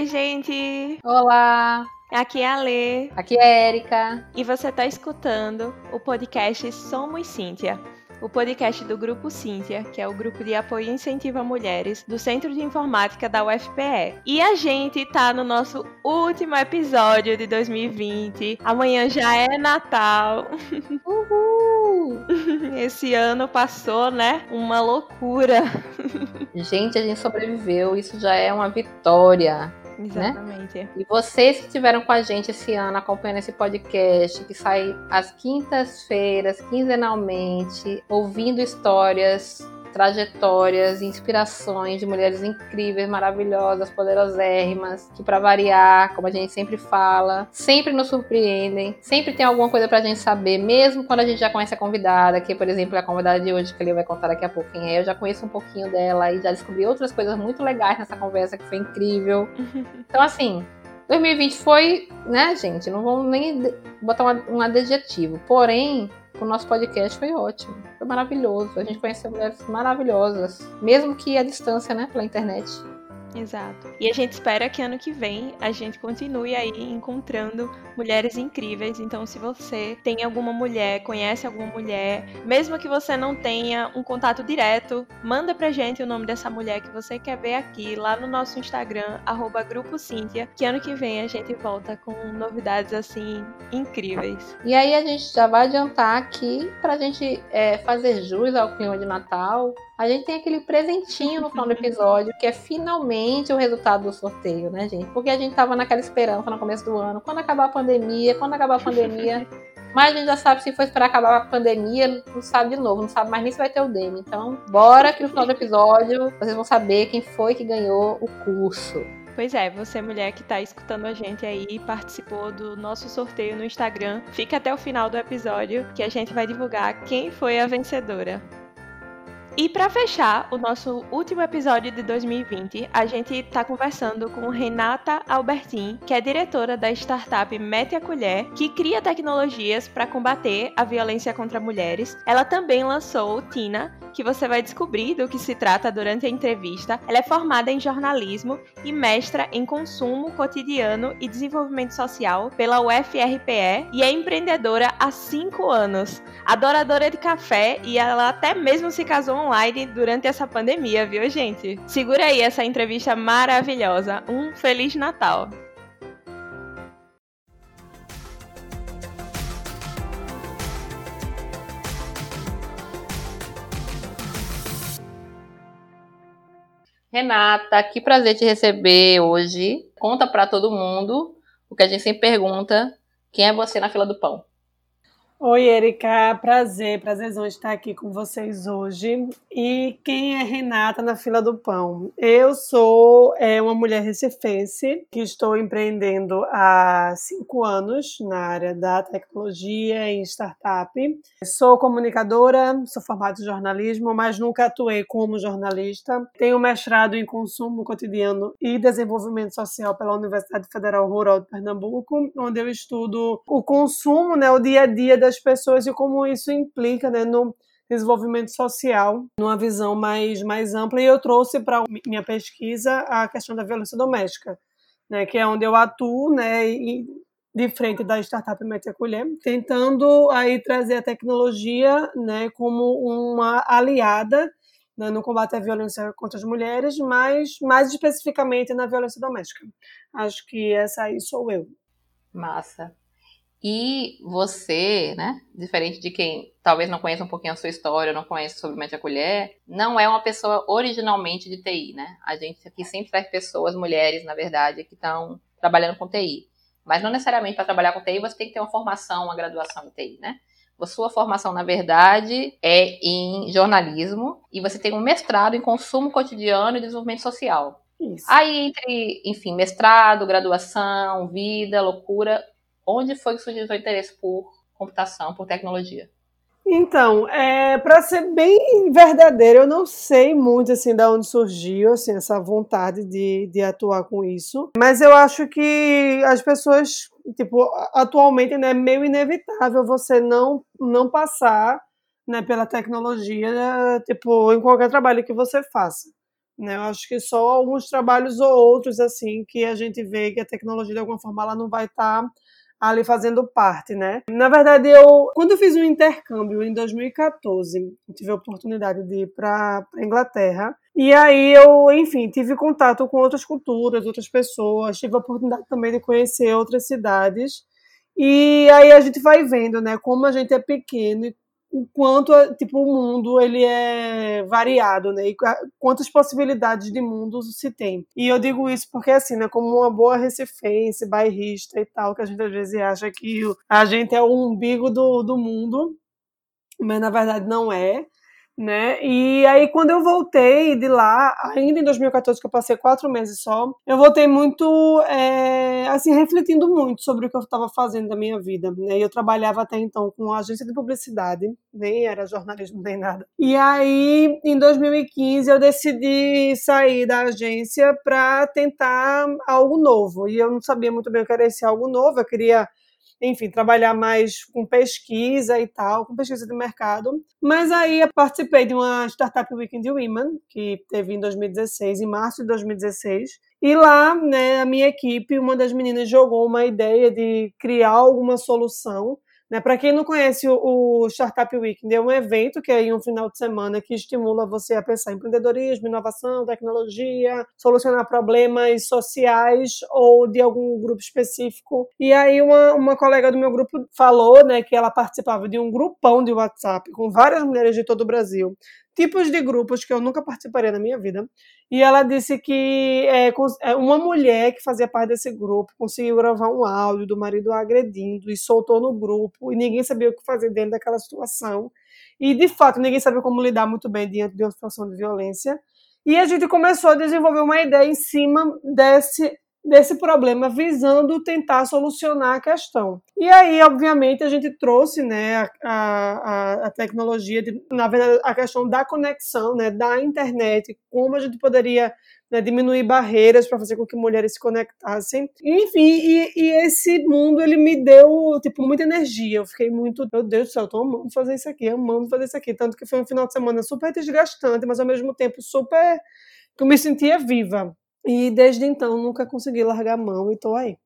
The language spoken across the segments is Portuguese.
Oi, gente! Olá, Aqui é a Lê aqui é a Erika. e você está escutando o podcast Somos Cíntia, o podcast do Grupo Cíntia, que é o grupo de apoio e incentivo a mulheres do Centro de Informática da UFPE. E a gente tá no nosso último episódio de 2020. Amanhã já é Natal. Uhul! Esse ano passou, né? Uma loucura. Gente, a gente sobreviveu, isso já é uma vitória. Exatamente. E vocês que estiveram com a gente esse ano acompanhando esse podcast, que sai às quintas-feiras, quinzenalmente, ouvindo histórias, trajetórias, inspirações de mulheres incríveis, maravilhosas, poderosérrimas, que para variar, como a gente sempre fala, sempre nos surpreendem, sempre tem alguma coisa pra gente saber, mesmo quando a gente já conhece a convidada, que por exemplo é a convidada de hoje que ele vai contar daqui a pouco quem é, eu já conheço um pouquinho dela e já descobri outras coisas muito legais nessa conversa que foi incrível. Então assim, 2020 foi, né, gente? Não vamos nem botar um adjetivo. Porém, o nosso podcast foi ótimo. Foi maravilhoso. A gente conheceu mulheres maravilhosas. Mesmo que à distância, né? Pela internet. Exato. E a gente espera que ano que vem a gente continue aí encontrando mulheres incríveis. Então, se você tem alguma mulher, conhece alguma mulher, mesmo que você não tenha um contato direto, manda pra gente o nome dessa mulher que você quer ver aqui, lá no nosso Instagram, arroba Grupo Cíntia, que ano que vem a gente volta com novidades assim incríveis. E aí a gente já vai adiantar aqui pra gente é, fazer jus ao clima de Natal. A gente tem aquele presentinho no final do episódio, que é finalmente o resultado do sorteio, né, gente? Porque a gente tava naquela esperança no começo do ano. Quando acabar a pandemia, quando acabar a pandemia. Mas a gente já sabe se for esperar acabar a pandemia, não sabe de novo, não sabe mais nem se vai ter o Demi. Então, bora que no final do episódio vocês vão saber quem foi que ganhou o curso. Pois é, você mulher que tá escutando a gente aí, participou do nosso sorteio no Instagram, fica até o final do episódio que a gente vai divulgar quem foi a vencedora. E para fechar o nosso último episódio de 2020, a gente tá conversando com Renata Albertin, que é diretora da startup Mete a Colher, que cria tecnologias para combater a violência contra mulheres. Ela também lançou Tina, que você vai descobrir do que se trata durante a entrevista. Ela é formada em jornalismo e mestra em consumo cotidiano e desenvolvimento social pela UFRPE e é empreendedora há 5 anos. Adoradora de café e ela até mesmo se casou online durante essa pandemia, viu, gente? Segura aí essa entrevista maravilhosa. Um Feliz Natal! Renata, que prazer te receber hoje. Conta pra todo mundo o que a gente sempre pergunta: quem é você na fila do pão? Oi, Erika. Prazer, prazerzão estar aqui com vocês hoje. E quem é Renata na fila do pão? Eu sou é, uma mulher recifense que estou empreendendo há cinco anos na área da tecnologia e startup. Sou comunicadora, sou formada em jornalismo, mas nunca atuei como jornalista. Tenho mestrado em consumo cotidiano e desenvolvimento social pela Universidade Federal Rural de Pernambuco, onde eu estudo o consumo, né, o dia a dia das pessoas e como isso implica né, no desenvolvimimento social, numa visão mais, mais ampla. E eu trouxe para minha pesquisa a questão da violência doméstica, né, que é onde eu atuo, né, e de frente da startup Mete Colher, tentando aí trazer a tecnologia, né, como uma aliada né, no combate à violência contra as mulheres, mas mais especificamente na violência doméstica. Acho que essa aí sou eu. Massa. E você, né, diferente de quem talvez não conheça um pouquinho a sua história, não conhece sobre Mete a Colher, não é uma pessoa originalmente de TI, né? A gente aqui sempre traz pessoas, mulheres, na verdade, que estão trabalhando com TI. Mas não necessariamente para trabalhar com TI você tem que ter uma formação, uma graduação em TI, né? A sua formação, na verdade, é em jornalismo e você tem um mestrado em consumo cotidiano e desenvolvimento social. Isso. Aí, entre, enfim, mestrado, graduação, vida, loucura, Onde foi que surgiu o interesse por computação, por tecnologia? Então, é, para ser bem verdadeiro, eu não sei muito assim de onde surgiu assim essa vontade de, de atuar com isso, mas eu acho que as pessoas, tipo, atualmente né, é meio inevitável você não não passar, né, pela tecnologia, né, tipo, em qualquer trabalho que você faça. Né, eu acho que só alguns trabalhos ou outros assim que a gente vê que a tecnologia de alguma forma ela não vai estar tá ali fazendo parte, né? Na verdade, eu quando eu fiz um intercâmbio em 2014, tive a oportunidade de ir para Inglaterra. E aí eu, enfim, tive contato com outras culturas, outras pessoas, tive a oportunidade também de conhecer outras cidades. E aí a gente vai vendo, né, como a gente é pequeno e o quanto tipo o mundo ele é variado, né? E quantas possibilidades de mundo se tem. E eu digo isso porque assim, né, como uma boa recifense, bairrista e tal, que a gente às vezes acha que a gente é o umbigo do, do mundo, mas na verdade não é né? E aí, quando eu voltei de lá, ainda em 2014, que eu passei quatro meses só, eu voltei muito, é, assim, refletindo muito sobre o que eu estava fazendo da minha vida, né? Eu trabalhava até então com agência de publicidade, nem era jornalismo nem nada. E aí, em 2015, eu decidi sair da agência para tentar algo novo. E eu não sabia muito bem o que era esse algo novo, eu queria enfim, trabalhar mais com pesquisa e tal, com pesquisa de mercado. Mas aí eu participei de uma Startup Weekend Women, que teve em 2016, em março de 2016. E lá, né, a minha equipe, uma das meninas jogou uma ideia de criar alguma solução né? Para quem não conhece o, o, Startup Weekend, é um evento que é em um final de semana que estimula você a pensar em empreendedorismo, inovação, tecnologia, solucionar problemas sociais ou de algum grupo específico. E aí uma, uma colega do meu grupo falou né, que ela participava de um grupão de WhatsApp com várias mulheres de todo o Brasil tipos de grupos que eu nunca participaria na minha vida. E ela disse que é, é, uma mulher que fazia parte desse grupo conseguiu gravar um áudio do marido agredindo e soltou no grupo, e ninguém sabia o que fazer dentro daquela situação. E, de fato, ninguém sabia como lidar muito bem diante de uma situação de violência. E a gente começou a desenvolver uma ideia em cima desse desse problema visando tentar solucionar a questão. E aí, obviamente, a gente trouxe né, a, a, a tecnologia, de, na verdade, a questão da conexão, né, da internet, como a gente poderia né, diminuir barreiras para fazer com que mulheres se conectassem. Enfim, e, e, esse mundo ele me deu tipo muita energia. Eu fiquei muito, meu Deus do céu, eu tô amando fazer isso aqui, amando fazer isso aqui, tanto que foi um final de semana super desgastante, mas ao mesmo tempo super que eu me sentia viva. E desde então nunca consegui largar a mão e tô aí.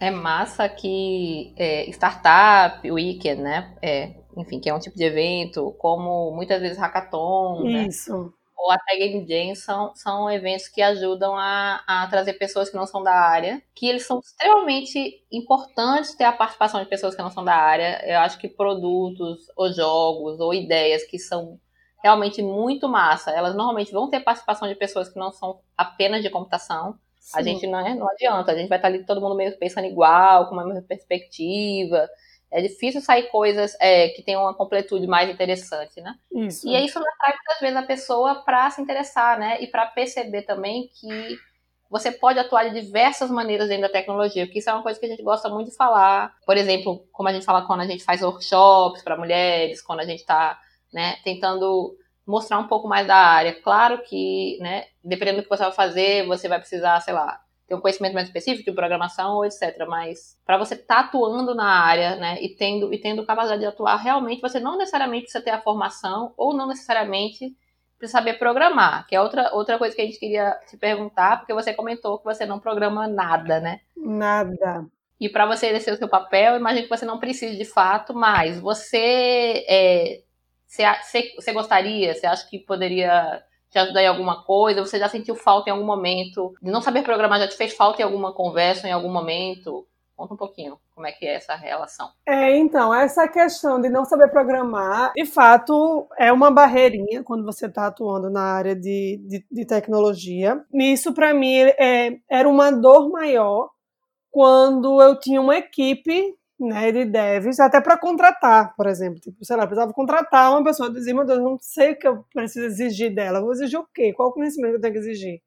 É massa que é, startup, weekend, né? É, enfim, que é um tipo de evento, como muitas vezes hackathon, né? Isso. Né? ou até Game Jam são, são eventos que ajudam a, a trazer pessoas que não são da área, que eles são extremamente importantes ter a participação de pessoas que não são da área. Eu acho que produtos, ou jogos, ou ideias que são realmente muito massa. Elas normalmente vão ter participação de pessoas que não são apenas de computação. Sim. A gente não, é, não adianta, a gente vai estar ali todo mundo meio pensando igual, com uma mesma perspectiva. É difícil sair coisas é, que tenham uma completude mais interessante, né? Isso. E isso atrai muitas vezes a pessoa para se interessar, né? E para perceber também que você pode atuar de diversas maneiras dentro da tecnologia, porque isso é uma coisa que a gente gosta muito de falar. Por exemplo, como a gente fala quando a gente faz workshops para mulheres, quando a gente está né, tentando mostrar um pouco mais da área. Claro que, né, dependendo do que você vai fazer, você vai precisar, sei lá, ter um conhecimento mais específico de programação ou etc. Mas para você estar tá atuando na área, né, e tendo e tendo capacidade de atuar, realmente você não necessariamente precisa ter a formação ou não necessariamente precisa saber programar, que é outra outra coisa que a gente queria te perguntar, porque você comentou que você não programa nada, né? Nada. E para você exercer o seu papel, imagino que você não precise de fato, mas você é, você, gostaria? Você acha que poderia te ajudar em alguma coisa? Você já sentiu falta em algum momento? De não saber programar já te fez falta em alguma conversa, em algum momento? Conta um pouquinho como é que é essa relação. É, então, essa questão de não saber programar, de fato, é uma barreirinha quando você está atuando na área de, de, de tecnologia. Isso, para mim, é, era uma dor maior quando eu tinha uma equipe né, de devs, até para contratar, por exemplo. Tipo, sei lá, precisava contratar uma pessoa, dizer, meu Deus, não sei o que eu preciso exigir dela. Vou exigir o quê? Qual conhecimento eu tenho que exigir?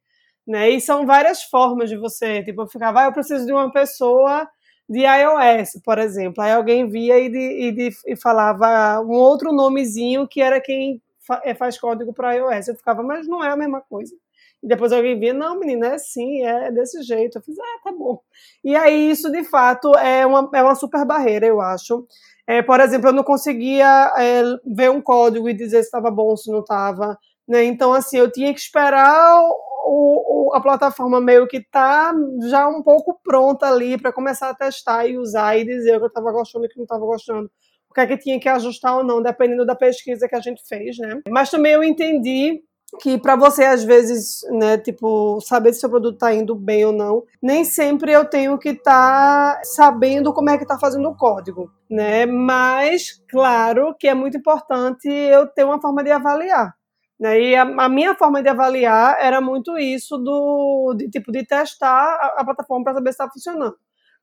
Né? E são várias formas de você, tipo, ficar, vai, eu preciso de uma pessoa de iOS, por exemplo. Aí alguém via e, de, e, de, e falava um outro nomezinho que era quem fa, é, faz código para iOS. Eu ficava, mas não é a mesma coisa. E depois alguém via, não, menina, é sim, é desse jeito. Eu fiz, ah, tá bom. E aí isso, de fato, é uma, é uma super barreira, eu acho. É, por exemplo, eu não conseguia é, ver um código e dizer se estava bom ou se não estava. Né? Então, assim, eu tinha que esperar o, o, a plataforma meio que tá já um pouco pronta ali para começar a testar e usar e dizer o que eu estava gostando e o que não estava gostando. O que é que tinha que ajustar ou não, dependendo da pesquisa que a gente fez, né? Mas também eu entendi que para você às vezes, né, tipo, saber se seu produto está indo bem ou não, nem sempre eu tenho que estar tá sabendo como é que está fazendo o código, né? Mas claro que é muito importante eu ter uma forma de avaliar. Né? E a, a, minha forma de avaliar era muito isso do de, tipo de testar a, a plataforma para saber se está funcionando.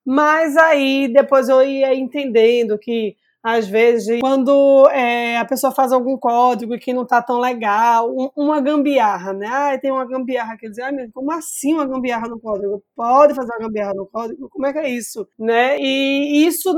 Mas aí depois eu ia entendendo que às vezes, quando é, a pessoa faz algum código que não está tão legal, um, uma gambiarra, né? Ah, tem uma gambiarra que diz, ah, como assim uma gambiarra no código? Pode fazer uma gambiarra no código? Como é que é isso? Né? E isso,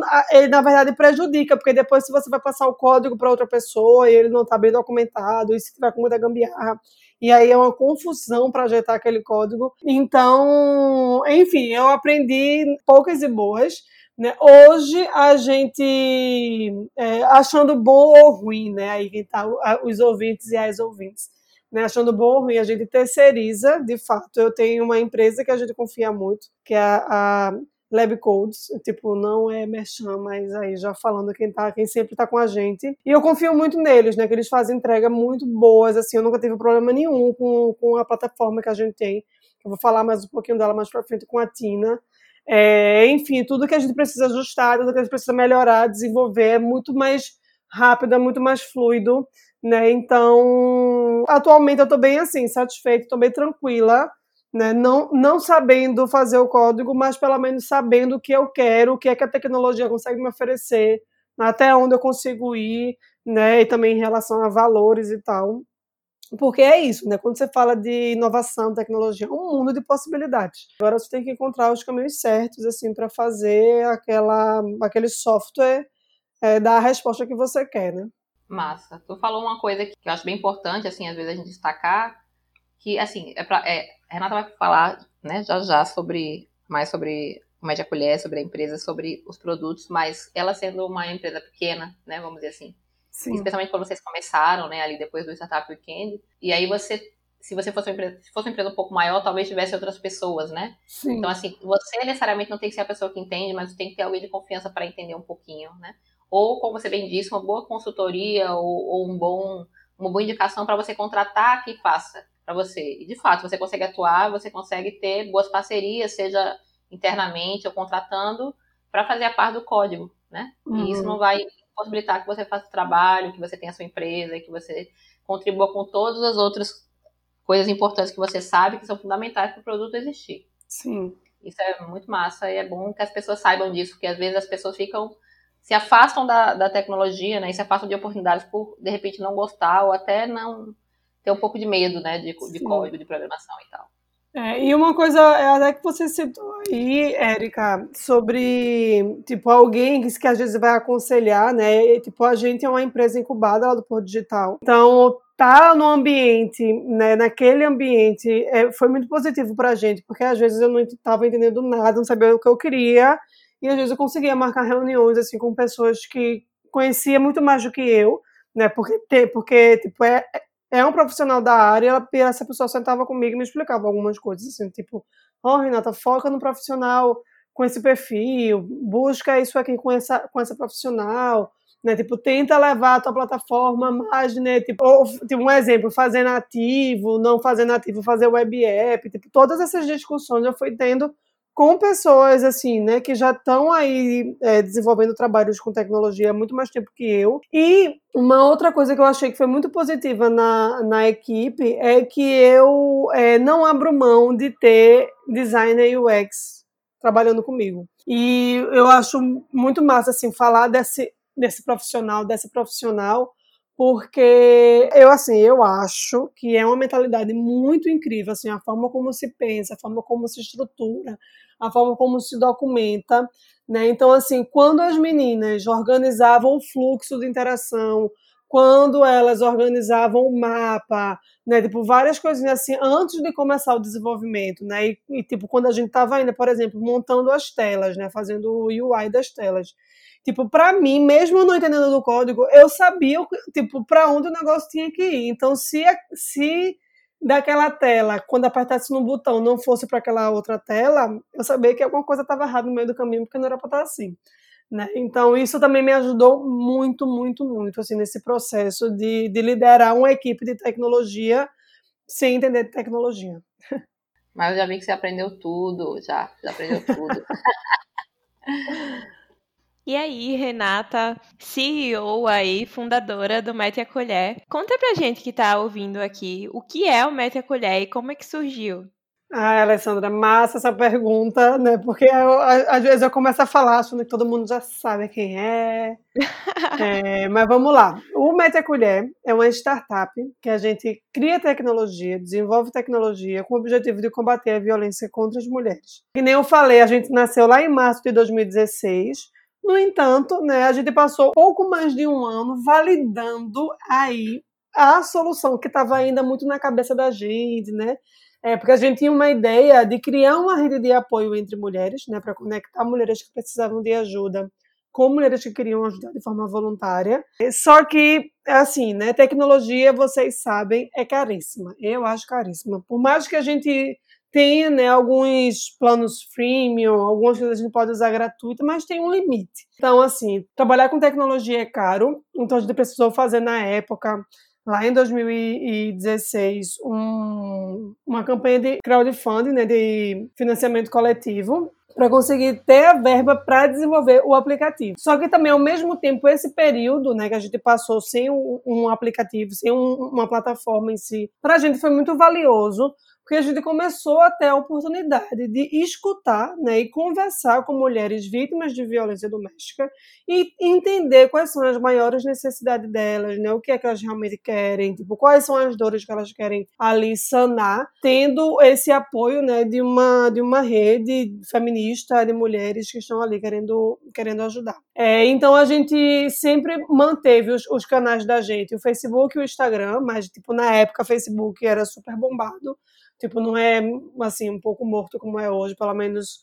na verdade, prejudica, porque depois se você vai passar o código para outra pessoa e ele não está bem documentado, e se tiver com muita gambiarra, e aí é uma confusão para ajeitar aquele código. Então, enfim, eu aprendi poucas e boas, né? Hoje a gente é, achando bom ou ruim, né? Aí quem tá os ouvintes e as ouvintes, né? Achando bom ou ruim, a gente terceiriza, de fato. Eu tenho uma empresa que a gente confia muito, que é a, a Lab Codes, tipo, não é merchan, mas aí já falando quem tá, quem sempre tá com a gente. E eu confio muito neles, né? Que eles fazem entrega muito boas, assim, eu nunca tive problema nenhum com, com a plataforma que a gente tem. Eu vou falar mais um pouquinho dela mais pra frente com a Tina. É, enfim, tudo que a gente precisa ajustar, tudo que a gente precisa melhorar, desenvolver é muito mais rápido, é muito mais fluido, né? Então, atualmente eu estou bem assim, satisfeita, estou bem tranquila, né? Não, não sabendo fazer o código, mas pelo menos sabendo o que eu quero, o que é que a tecnologia consegue me oferecer, até onde eu consigo ir, né? E também em relação a valores e tal. Porque é isso, né? Quando você fala de inovação, tecnologia, é um mundo de possibilidades. Agora você tem que encontrar os caminhos certos, assim, para fazer aquela, aquele software é, dar a resposta que você quer, né? Massa. Tu falou uma coisa que eu acho bem importante, assim, às vezes a gente destacar, que, assim, é pra, é, a Renata vai falar, né, já já sobre, mais sobre o Média Colher, sobre a empresa, sobre os produtos, mas ela sendo uma empresa pequena, né, vamos dizer assim, Sim. Especialmente quando vocês começaram, né, ali depois do Startup Weekend. E aí você, se você fosse uma empresa, se fosse uma empresa um pouco maior, talvez tivesse outras pessoas, né? Sim. Então, assim, você necessariamente não tem que ser a pessoa que entende, mas tem que ter alguém de confiança para entender um pouquinho, né? Ou, como você bem disse, uma boa consultoria ou, ou um bom, uma boa indicação para você contratar que faça para você. E, de fato, você consegue atuar, você consegue ter boas parcerias, seja internamente ou contratando, para fazer a parte do código, né? Uhum. E isso uhum. não vai possibilitar que você faça o trabalho, que você tenha a sua empresa, que você contribua com todas as outras coisas importantes que você sabe que são fundamentais para o produto existir. Sim. Isso é muito massa e é bom que as pessoas saibam disso, porque às vezes as pessoas ficam se afastam da, da tecnologia, né, e se afastam de oportunidades por de repente não gostar ou até não ter um pouco de medo, né, de, de código, de programação e tal. É, e uma coisa, é até que você citou aí, Érica, sobre, tipo, alguém que, que às vezes vai aconselhar, né? E, tipo, a gente é uma empresa incubada lá do Porto Digital. Então, tá no ambiente, né, naquele ambiente, é, foi muito positivo pra gente, porque às vezes eu não estava entendendo nada, não sabia o que eu queria, e às vezes eu conseguia marcar reuniões, assim, com pessoas que conhecia muito mais do que eu, né, porque, porque tipo, é, é um profissional da área, essa pessoa sentava comigo e me explicava algumas coisas, assim, tipo, ó, oh, Renata, foca no profissional com esse perfil, busca isso aqui com essa, com essa profissional, né, tipo, tenta levar a tua plataforma mais, né, tipo, ou, tipo, um exemplo, fazer nativo, não fazer nativo, fazer web app, tipo, todas essas discussões eu fui tendo com pessoas assim, né, que já estão aí é, desenvolvendo trabalhos com tecnologia há muito mais tempo que eu. E uma outra coisa que eu achei que foi muito positiva na, na equipe é que eu é, não abro mão de ter designer UX trabalhando comigo. E eu acho muito massa assim falar desse desse profissional, dessa profissional porque eu assim, eu acho que é uma mentalidade muito incrível, assim, a forma como se pensa, a forma como se estrutura, a forma como se documenta, né? Então assim, quando as meninas organizavam o fluxo de interação, quando elas organizavam o mapa, né, tipo várias coisinhas assim antes de começar o desenvolvimento, né? E, e tipo quando a gente estava ainda, por exemplo, montando as telas, né, fazendo o UI das telas Tipo, para mim, mesmo não entendendo do código, eu sabia, tipo, para onde o negócio tinha que ir. Então, se, se daquela tela, quando apertasse no botão, não fosse para aquela outra tela, eu sabia que alguma coisa estava errada no meio do caminho, porque não era para estar assim. Né? Então, isso também me ajudou muito, muito, muito, assim, nesse processo de, de liderar uma equipe de tecnologia sem entender de tecnologia. Mas eu já vi que você aprendeu tudo, já, já aprendeu tudo. E aí, Renata, CEO aí, fundadora do Mete a Colher, conta pra gente que tá ouvindo aqui o que é o Mete a Colher e como é que surgiu. Ah, Alessandra, massa essa pergunta, né? Porque eu, às vezes eu começo a falar achando que todo mundo já sabe quem é. é mas vamos lá. O Mete a Colher é uma startup que a gente cria tecnologia, desenvolve tecnologia com o objetivo de combater a violência contra as mulheres. Que nem eu falei, a gente nasceu lá em março de 2016 no entanto, né, a gente passou pouco mais de um ano validando aí a solução que estava ainda muito na cabeça da gente, né? É, porque a gente tinha uma ideia de criar uma rede de apoio entre mulheres, né, para conectar mulheres que precisavam de ajuda com mulheres que queriam ajudar de forma voluntária. Só que, assim, né, tecnologia, vocês sabem, é caríssima. Eu acho caríssima. Por mais que a gente tem né, alguns planos freemium, algumas coisas a gente pode usar gratuito, mas tem um limite. Então, assim, trabalhar com tecnologia é caro, então a gente precisou fazer na época, lá em 2016, um, uma campanha de crowdfunding, né, de financiamento coletivo, para conseguir ter a verba para desenvolver o aplicativo. Só que também, ao mesmo tempo, esse período né, que a gente passou sem um, um aplicativo, sem um, uma plataforma em si, para a gente foi muito valioso, porque a gente começou a ter a oportunidade de escutar né, e conversar com mulheres vítimas de violência doméstica e entender quais são as maiores necessidades delas, né, o que é que elas realmente querem, tipo, quais são as dores que elas querem ali sanar, tendo esse apoio né, de, uma, de uma rede feminista de mulheres que estão ali querendo, querendo ajudar. É, então a gente sempre manteve os, os canais da gente, o Facebook e o Instagram, mas tipo, na época o Facebook era super bombado. Tipo, não é assim um pouco morto como é hoje, pelo menos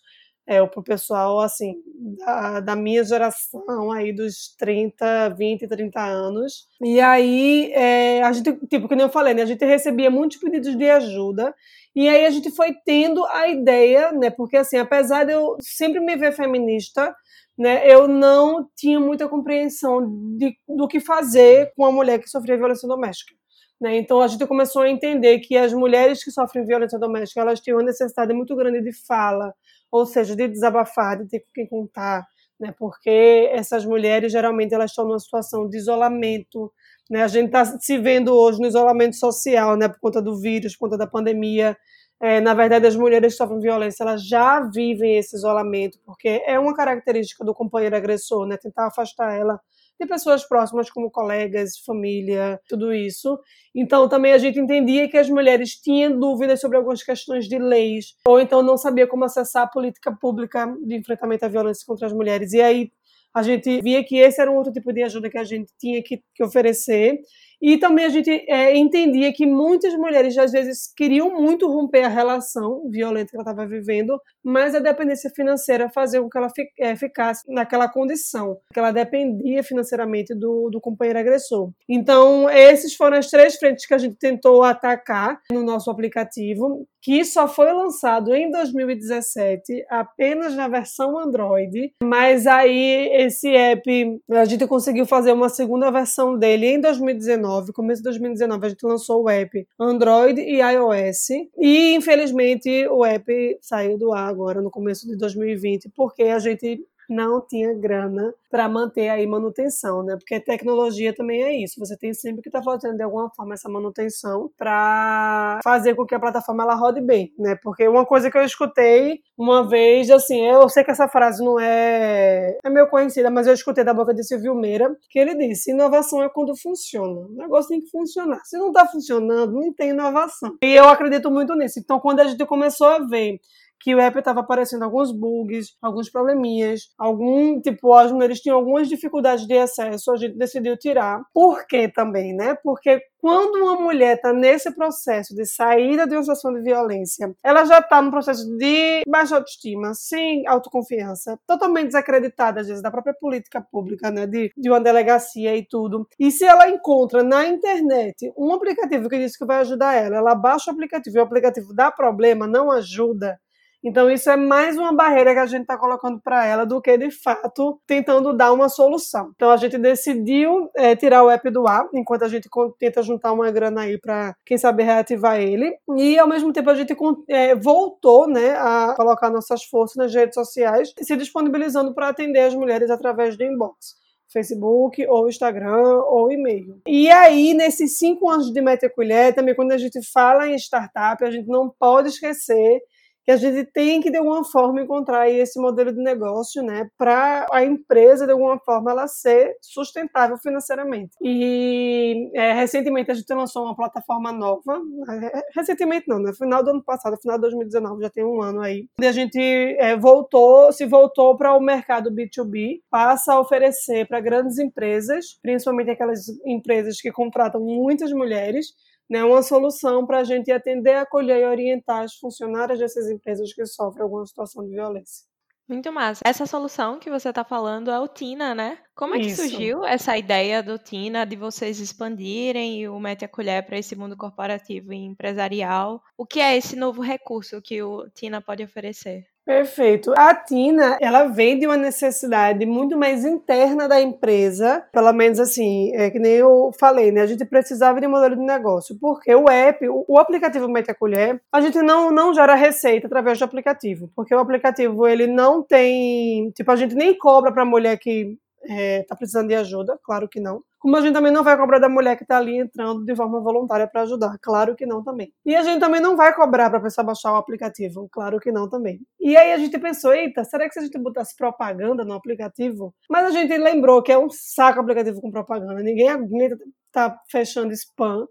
é, pro pessoal assim da, da, minha geração aí dos 30, 20, 30 anos. E aí é, a gente, tipo, como eu falei, né, a gente recebia muitos pedidos de ajuda. E aí a gente foi tendo a ideia, né, porque assim, apesar de eu sempre me ver feminista, né, eu não tinha muita compreensão de, do que fazer com uma mulher que sofria violência doméstica. Né? Então a gente começou a entender que as mulheres que sofrem violência doméstica elas têm uma necessidade muito grande de fala, ou seja, de desabafar, de ter com quem contar, né? Porque essas mulheres geralmente elas estão numa situação de isolamento, né? A gente está se vendo hoje no isolamento social, né? Por conta do vírus, por conta da pandemia. É, na verdade, as mulheres que sofrem violência elas já vivem esse isolamento, porque é uma característica do companheiro agressor, né? Tentar afastar ela de pessoas próximas, como colegas, família, tudo isso. Então, também a gente entendia que as mulheres tinham dúvidas sobre algumas questões de leis, ou então não sabia como acessar a política pública de enfrentamento à violência contra as mulheres. E aí a gente via que esse era um outro tipo de ajuda que a gente tinha que, que oferecer. E também a gente é, entendia que muitas mulheres, às vezes, queriam muito romper a relação violenta que ela estava vivendo, mas a dependência financeira fazia com que ela é, ficasse naquela condição, que ela dependia financeiramente do, do companheiro agressor. Então, esses foram as três frentes que a gente tentou atacar no nosso aplicativo, que só foi lançado em 2017, apenas na versão Android, mas aí esse app, a gente conseguiu fazer uma segunda versão dele em 2019, 2019, começo de 2019, a gente lançou o app Android e iOS. E, infelizmente, o app saiu do ar agora no começo de 2020, porque a gente não tinha grana para manter aí manutenção, né? Porque tecnologia também é isso. Você tem sempre que estar tá fazendo de alguma forma essa manutenção para fazer com que a plataforma ela rode bem, né? Porque uma coisa que eu escutei uma vez, assim, eu sei que essa frase não é é meio conhecida, mas eu escutei da boca de Silvio Meira que ele disse: inovação é quando funciona. O negócio tem que funcionar. Se não está funcionando, não tem inovação. E eu acredito muito nisso. Então, quando a gente começou a ver que o app estava aparecendo alguns bugs, alguns probleminhas, algum tipo, as mulheres tinham algumas dificuldades de acesso, a gente decidiu tirar. Por quê também, né? Porque quando uma mulher está nesse processo de saída de uma situação de violência, ela já está no processo de baixa autoestima, sem autoconfiança, totalmente desacreditada, às vezes, da própria política pública, né? De, de uma delegacia e tudo. E se ela encontra na internet um aplicativo que diz que vai ajudar ela, ela baixa o aplicativo e o aplicativo dá problema, não ajuda, então, isso é mais uma barreira que a gente está colocando para ela do que, de fato, tentando dar uma solução. Então, a gente decidiu é, tirar o app do ar, enquanto a gente tenta juntar uma grana aí para, quem sabe, reativar ele. E, ao mesmo tempo, a gente é, voltou né, a colocar nossas forças nas redes sociais, se disponibilizando para atender as mulheres através do inbox. Facebook, ou Instagram, ou e-mail. E aí, nesses cinco anos de Mete Colher, também quando a gente fala em startup, a gente não pode esquecer que a gente tem que de alguma forma encontrar esse modelo de negócio, né, para a empresa de alguma forma ela ser sustentável financeiramente. E é, recentemente a gente lançou uma plataforma nova, é, recentemente não, né, final do ano passado, final de 2019, já tem um ano aí, onde a gente é, voltou, se voltou para o mercado B2B, passa a oferecer para grandes empresas, principalmente aquelas empresas que contratam muitas mulheres né, uma solução para a gente atender, acolher e orientar as funcionárias dessas empresas que sofrem alguma situação de violência. Muito massa. Essa solução que você está falando é o TINA, né? Como é que Isso. surgiu essa ideia do TINA de vocês expandirem o Mete a Colher para esse mundo corporativo e empresarial? O que é esse novo recurso que o TINA pode oferecer? Perfeito. A Tina, ela vem de uma necessidade muito mais interna da empresa, pelo menos assim, é que nem eu falei, né? A gente precisava de um modelo de negócio, porque o app, o, aplicativo Mete a Colher, a gente não, não gera receita através do aplicativo, porque o aplicativo, ele não tem, tipo, a gente nem cobra para a mulher que é, precisando de ajuda, claro que não. Como a gente também não vai cobrar da mulher que está ali entrando de forma voluntária para ajudar, claro que não também. E a gente também não vai cobrar para a pessoa baixar o aplicativo, claro que não também. E aí a gente pensou, eita, será que se a gente botasse propaganda no aplicativo? Mas a gente lembrou que é um saco aplicativo com propaganda, ninguém aguenta tá fechando spam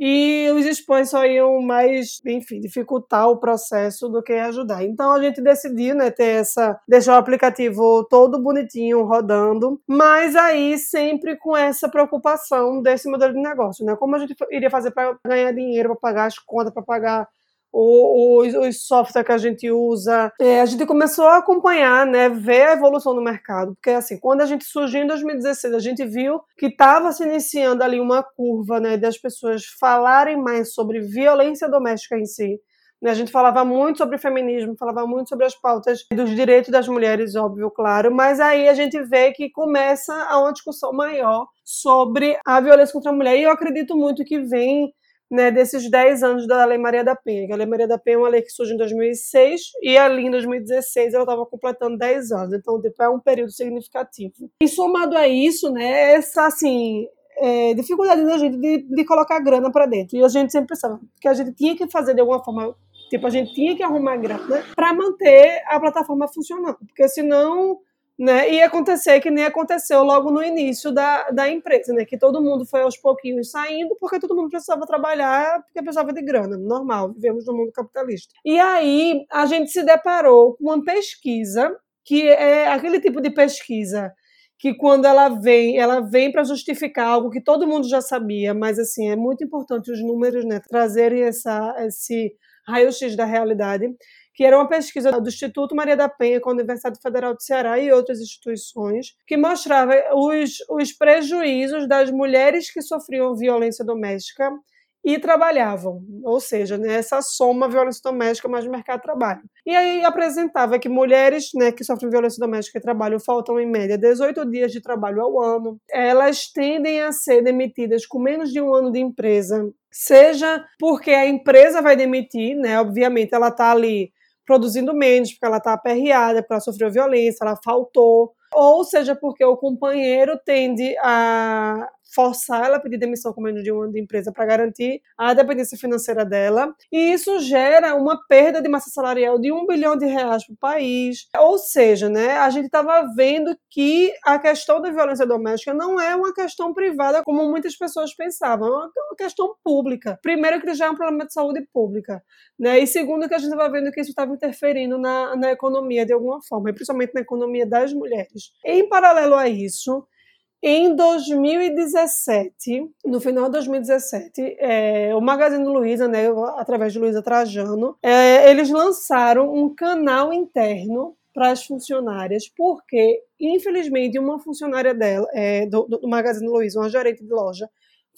e os spams só iam mais, enfim, dificultar o processo do que ajudar. Então a gente decidiu, né, ter essa, deixar o aplicativo todo bonitinho rodando, mas aí sempre com essa preocupação desse modelo de negócio, né? Como a gente iria fazer para ganhar dinheiro, para pagar as contas, para pagar os, softwares que a gente usa. É, a gente começou a acompanhar, né, ver a evolução do mercado, porque assim, quando a gente surgiu em 2016, a gente viu que estava se iniciando ali uma curva, né, das pessoas falarem mais sobre violência doméstica em si. Né, a gente falava muito sobre feminismo, falava muito sobre as pautas dos direitos das mulheres, óbvio, claro, mas aí a gente vê que começa a uma discussão maior sobre a violência contra a mulher, e eu acredito muito que vem né, desses 10 anos da Lei Maria da Penha. A Lei Maria da Penha é uma lei que surge em 2006 e ali em 2016 ela estava completando 10 anos. Então, tipo, é um período significativo. E somado a isso, né, essa, assim, é, dificuldade da gente de, de colocar grana para dentro. E a gente sempre pensava que a gente tinha que fazer de alguma forma Tipo, a gente tinha que arrumar grana para manter a plataforma funcionando, porque senão né? E acontecer que nem aconteceu logo no início da, da empresa, né? Que todo mundo foi aos pouquinhos saindo porque todo mundo precisava trabalhar porque precisava de grana, normal, vivemos no mundo capitalista. E aí a gente se deparou com uma pesquisa que é aquele tipo de pesquisa que quando ela vem, ela vem para justificar algo que todo mundo já sabia, mas assim, é muito importante os números, né, trazerem essa esse raio-x da realidade que era uma pesquisa do Instituto Maria da Penha com a Universidade Federal do Ceará e outras instituições, que mostrava os, os prejuízos das mulheres que sofriam violência doméstica e trabalhavam, ou seja, né, essa soma violência doméstica mais mercado de trabalho. E aí apresentava que mulheres né, que sofrem violência doméstica e trabalho faltam em média 18 dias de trabalho ao ano, elas tendem a ser demitidas com menos de um ano de empresa, seja porque a empresa vai demitir, né, obviamente ela está ali produzindo menos, porque ela está aperreada, porque ela sofreu violência, ela faltou, ou seja, porque o companheiro tende a forçar ela a pedir demissão como de uma empresa para garantir a dependência financeira dela. E isso gera uma perda de massa salarial de um bilhão de reais para o país. Ou seja, né, a gente estava vendo que a questão da violência doméstica não é uma questão privada como muitas pessoas pensavam, é uma questão pública. Primeiro, que já é um problema de saúde pública. Né? E segundo, que a gente estava vendo que isso estava interferindo na, na economia de alguma forma, e principalmente na economia das mulheres. Em paralelo a isso, em 2017, no final de 2017, é, o Magazine Luiza, né, através de Luiza Trajano, é, eles lançaram um canal interno para as funcionárias, porque, infelizmente, uma funcionária dela, é, do, do Magazine Luiza, uma gerente de loja,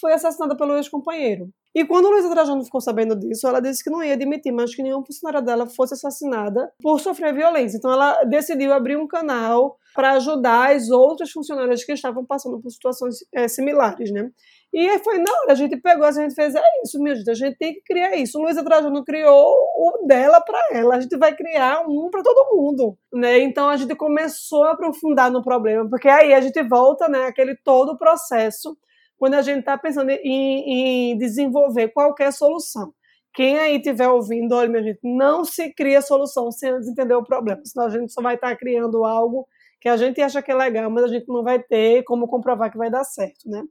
foi assassinada pelo ex-companheiro. E quando Luísa Trajano ficou sabendo disso, ela disse que não ia admitir mais que nenhuma funcionária dela fosse assassinada por sofrer violência. Então ela decidiu abrir um canal para ajudar as outras funcionárias que estavam passando por situações é, similares, né? E aí foi na hora, a gente pegou, a gente fez, é isso, minha gente, a gente tem que criar isso. Luísa Trajano criou o dela para ela, a gente vai criar um para todo mundo, né? Então a gente começou a aprofundar no problema, porque aí a gente volta, né, aquele todo o processo quando a gente está pensando em, em, desenvolver qualquer solução. Quem aí estiver ouvindo, olha, minha gente, não se cria solução sem antes entender o problema, senão a gente só vai estar tá criando algo que a gente acha que é legal, mas a gente não vai ter como comprovar que vai dar certo, né?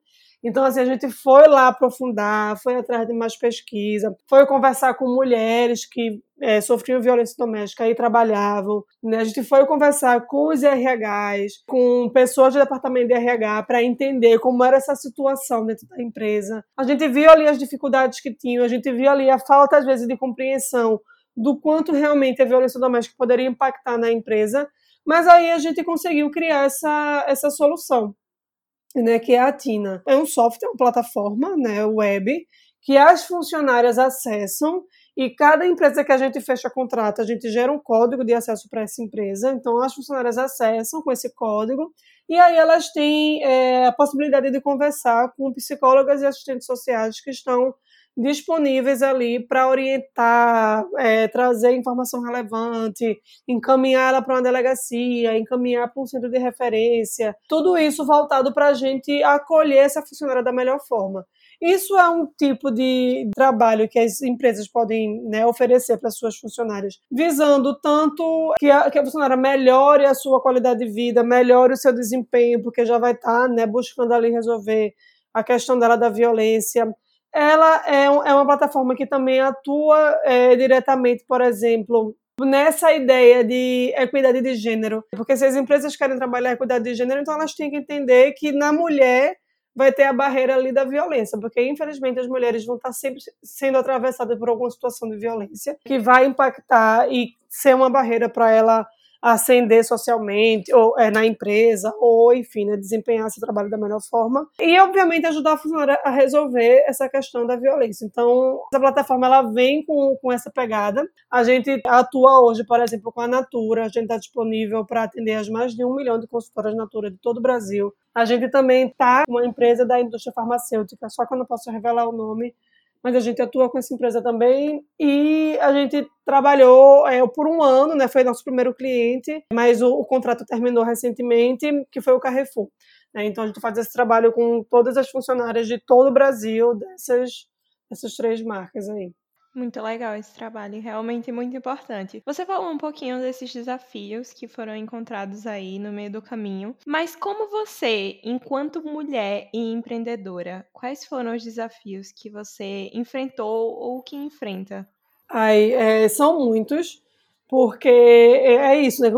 Então, assim, a gente foi lá aprofundar, foi atrás de mais pesquisa, foi conversar com mulheres que é, sofriam violência doméstica e trabalhavam. Né? A gente foi conversar com os RHs, com pessoas do departamento de RH, para entender como era essa situação dentro da empresa. A gente viu ali as dificuldades que tinham, a gente viu ali a falta, às vezes, de compreensão do quanto realmente a violência doméstica poderia impactar na empresa, mas aí a gente conseguiu criar essa, essa solução né, que é a Tina. É um software, uma plataforma né, web que as funcionárias acessam e cada empresa que a gente fecha contrato, a gente gera um código de acesso para essa empresa. Então, as funcionárias acessam com esse código e aí elas têm é, a possibilidade de conversar com psicólogas e assistentes sociais que estão disponíveis ali para orientar, é, trazer informação relevante, encaminhar ela para uma delegacia, encaminhar para um centro de referência, tudo isso voltado para a gente acolher essa funcionária da melhor forma. Isso é um tipo de trabalho que as empresas podem né, oferecer para suas funcionárias, visando tanto que a, que a funcionária melhore a sua qualidade de vida, melhore o seu desempenho, porque já vai estar tá, né, buscando ali resolver a questão dela da violência, ela é, é uma plataforma que também atua é, diretamente, por exemplo, nessa ideia de equidade de gênero. Porque se as empresas querem trabalhar equidade de gênero, então elas têm que entender que na mulher vai ter a barreira ali da violência, porque infelizmente as mulheres vão estar sempre sendo atravessadas por alguma situação de violência que vai impactar e ser uma barreira para ela ascender socialmente, ou é, na empresa, ou, enfim, né, desempenhar seu trabalho da melhor forma. E, obviamente, ajudar a funcionária a resolver essa questão da violência. Então, essa plataforma, ela vem com, com essa pegada. A gente atua hoje, por exemplo, com a Natura, a gente está disponível para atender as mais de um milhão de consultoras Natura de todo o Brasil. A gente também está com uma empresa da indústria farmacêutica, só que eu não posso revelar o nome, mas a gente atua com essa empresa também e a gente trabalhou é, por um ano, né? Foi nosso primeiro cliente, mas o, o contrato terminou recentemente, que foi o Carrefour. Né? Então a gente faz esse trabalho com todas as funcionárias de todo o Brasil dessas, dessas três marcas aí. Muito legal esse trabalho, realmente muito importante. Você falou um pouquinho desses desafios que foram encontrados aí no meio do caminho, mas como você, enquanto mulher e empreendedora, quais foram os desafios que você enfrentou ou que enfrenta? Ai, é, são muitos porque é, é isso, né?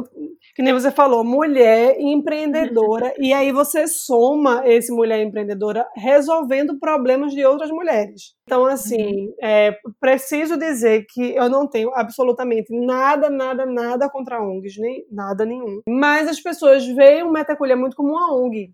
Que nem você falou, mulher empreendedora, e aí você soma esse mulher empreendedora resolvendo problemas de outras mulheres. Então, assim, uhum. é, preciso dizer que eu não tenho absolutamente nada, nada, nada contra ONGs, nem nada nenhum. Mas as pessoas veem o Metacolha muito como uma ONG.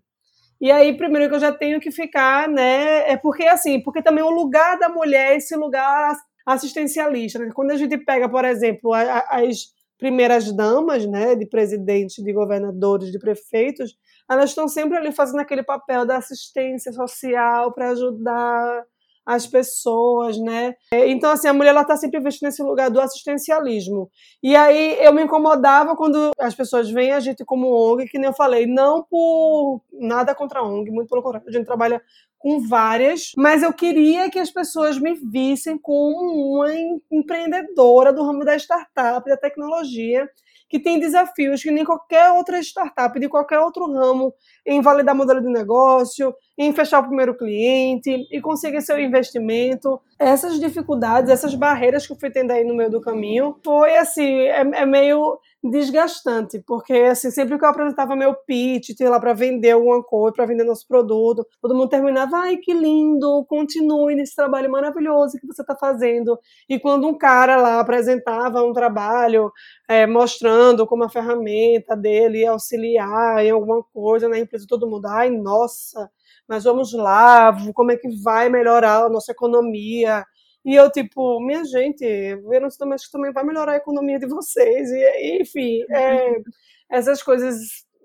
E aí, primeiro que eu já tenho que ficar, né? É porque assim, porque também o lugar da mulher, esse lugar assistencialista. Né? Quando a gente pega, por exemplo, as primeiras damas, né, de presidentes, de governadores, de prefeitos, elas estão sempre ali fazendo aquele papel da assistência social para ajudar as pessoas, né? Então, assim, a mulher ela tá sempre vestida nesse lugar do assistencialismo. E aí eu me incomodava quando as pessoas veem a gente como ONG, que nem eu falei, não por nada contra a ONG, muito pelo contrário, a gente trabalha com várias, mas eu queria que as pessoas me vissem como uma empreendedora do ramo da startup, da tecnologia, que tem desafios que nem qualquer outra startup de qualquer outro ramo em validar modelo de negócio, em fechar o primeiro cliente e conseguir seu investimento. Essas dificuldades, essas barreiras que eu fui tendo aí no meio do caminho, foi assim, é, é meio desgastante, porque assim, sempre que eu apresentava meu pitch, tinha lá para vender alguma coisa, para vender nosso produto, todo mundo terminava, ai que lindo, continue nesse trabalho maravilhoso que você está fazendo. E quando um cara lá apresentava um trabalho é, mostrando como a ferramenta dele ia auxiliar em alguma coisa na empresa, todo mundo, ai nossa, mas vamos lá, como é que vai melhorar a nossa economia? E eu, tipo, minha gente, violência doméstica também vai melhorar a economia de vocês. E, enfim, é, essas coisas,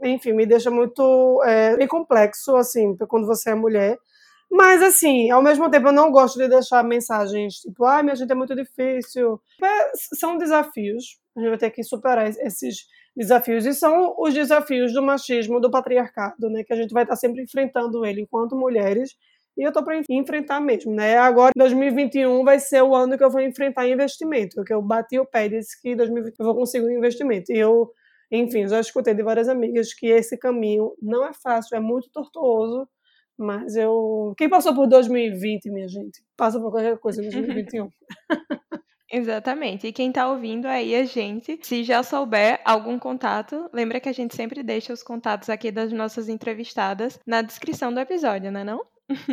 enfim, me deixa muito é, bem complexo, assim, quando você é mulher. Mas, assim, ao mesmo tempo, eu não gosto de deixar mensagens tipo, ai, ah, minha gente, é muito difícil. É, são desafios. A gente vai ter que superar esses desafios. E são os desafios do machismo, do patriarcado, né? Que a gente vai estar sempre enfrentando ele enquanto mulheres e eu tô para enfrentar mesmo, né? Agora, 2021 vai ser o ano que eu vou enfrentar investimento, que eu bati o pé e disse que 2021 eu vou conseguir um investimento. E eu, enfim, já escutei de várias amigas que esse caminho não é fácil, é muito tortuoso, mas eu. Quem passou por 2020, minha gente, passa por qualquer coisa em 2021. Exatamente. E quem tá ouvindo aí a gente, se já souber algum contato, lembra que a gente sempre deixa os contatos aqui das nossas entrevistadas na descrição do episódio, né não?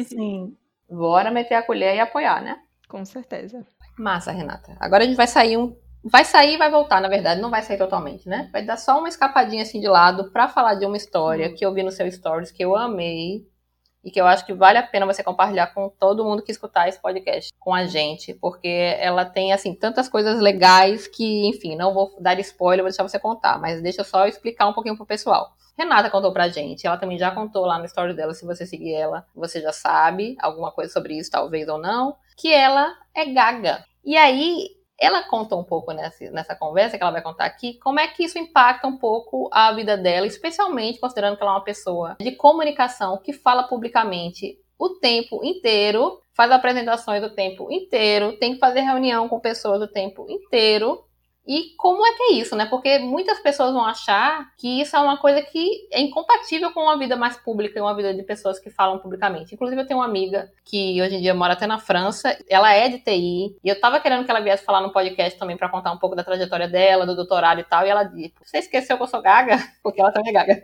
Sim. Bora meter a colher e apoiar, né? Com certeza. Massa, Renata. Agora a gente vai sair um. Vai sair e vai voltar, na verdade, não vai sair totalmente, né? Vai dar só uma escapadinha assim de lado para falar de uma história hum. que eu vi no seu stories que eu amei e que eu acho que vale a pena você compartilhar com todo mundo que escutar esse podcast com a gente, porque ela tem assim tantas coisas legais que, enfim, não vou dar spoiler, vou deixar você contar, mas deixa eu só explicar um pouquinho pro pessoal. Renata contou pra gente, ela também já contou lá no story dela, se você seguir ela, você já sabe alguma coisa sobre isso, talvez ou não, que ela é gaga. E aí, ela conta um pouco nessa, nessa conversa que ela vai contar aqui, como é que isso impacta um pouco a vida dela, especialmente considerando que ela é uma pessoa de comunicação que fala publicamente o tempo inteiro, faz apresentações o tempo inteiro, tem que fazer reunião com pessoas o tempo inteiro e como é que é isso, né? Porque muitas pessoas vão achar que isso é uma coisa que é incompatível com uma vida mais pública e uma vida de pessoas que falam publicamente. Inclusive, eu tenho uma amiga que hoje em dia mora até na França, ela é de TI, e eu tava querendo que ela viesse falar no podcast também para contar um pouco da trajetória dela, do doutorado e tal, e ela disse: Você esqueceu que eu sou gaga? Porque ela também é gaga.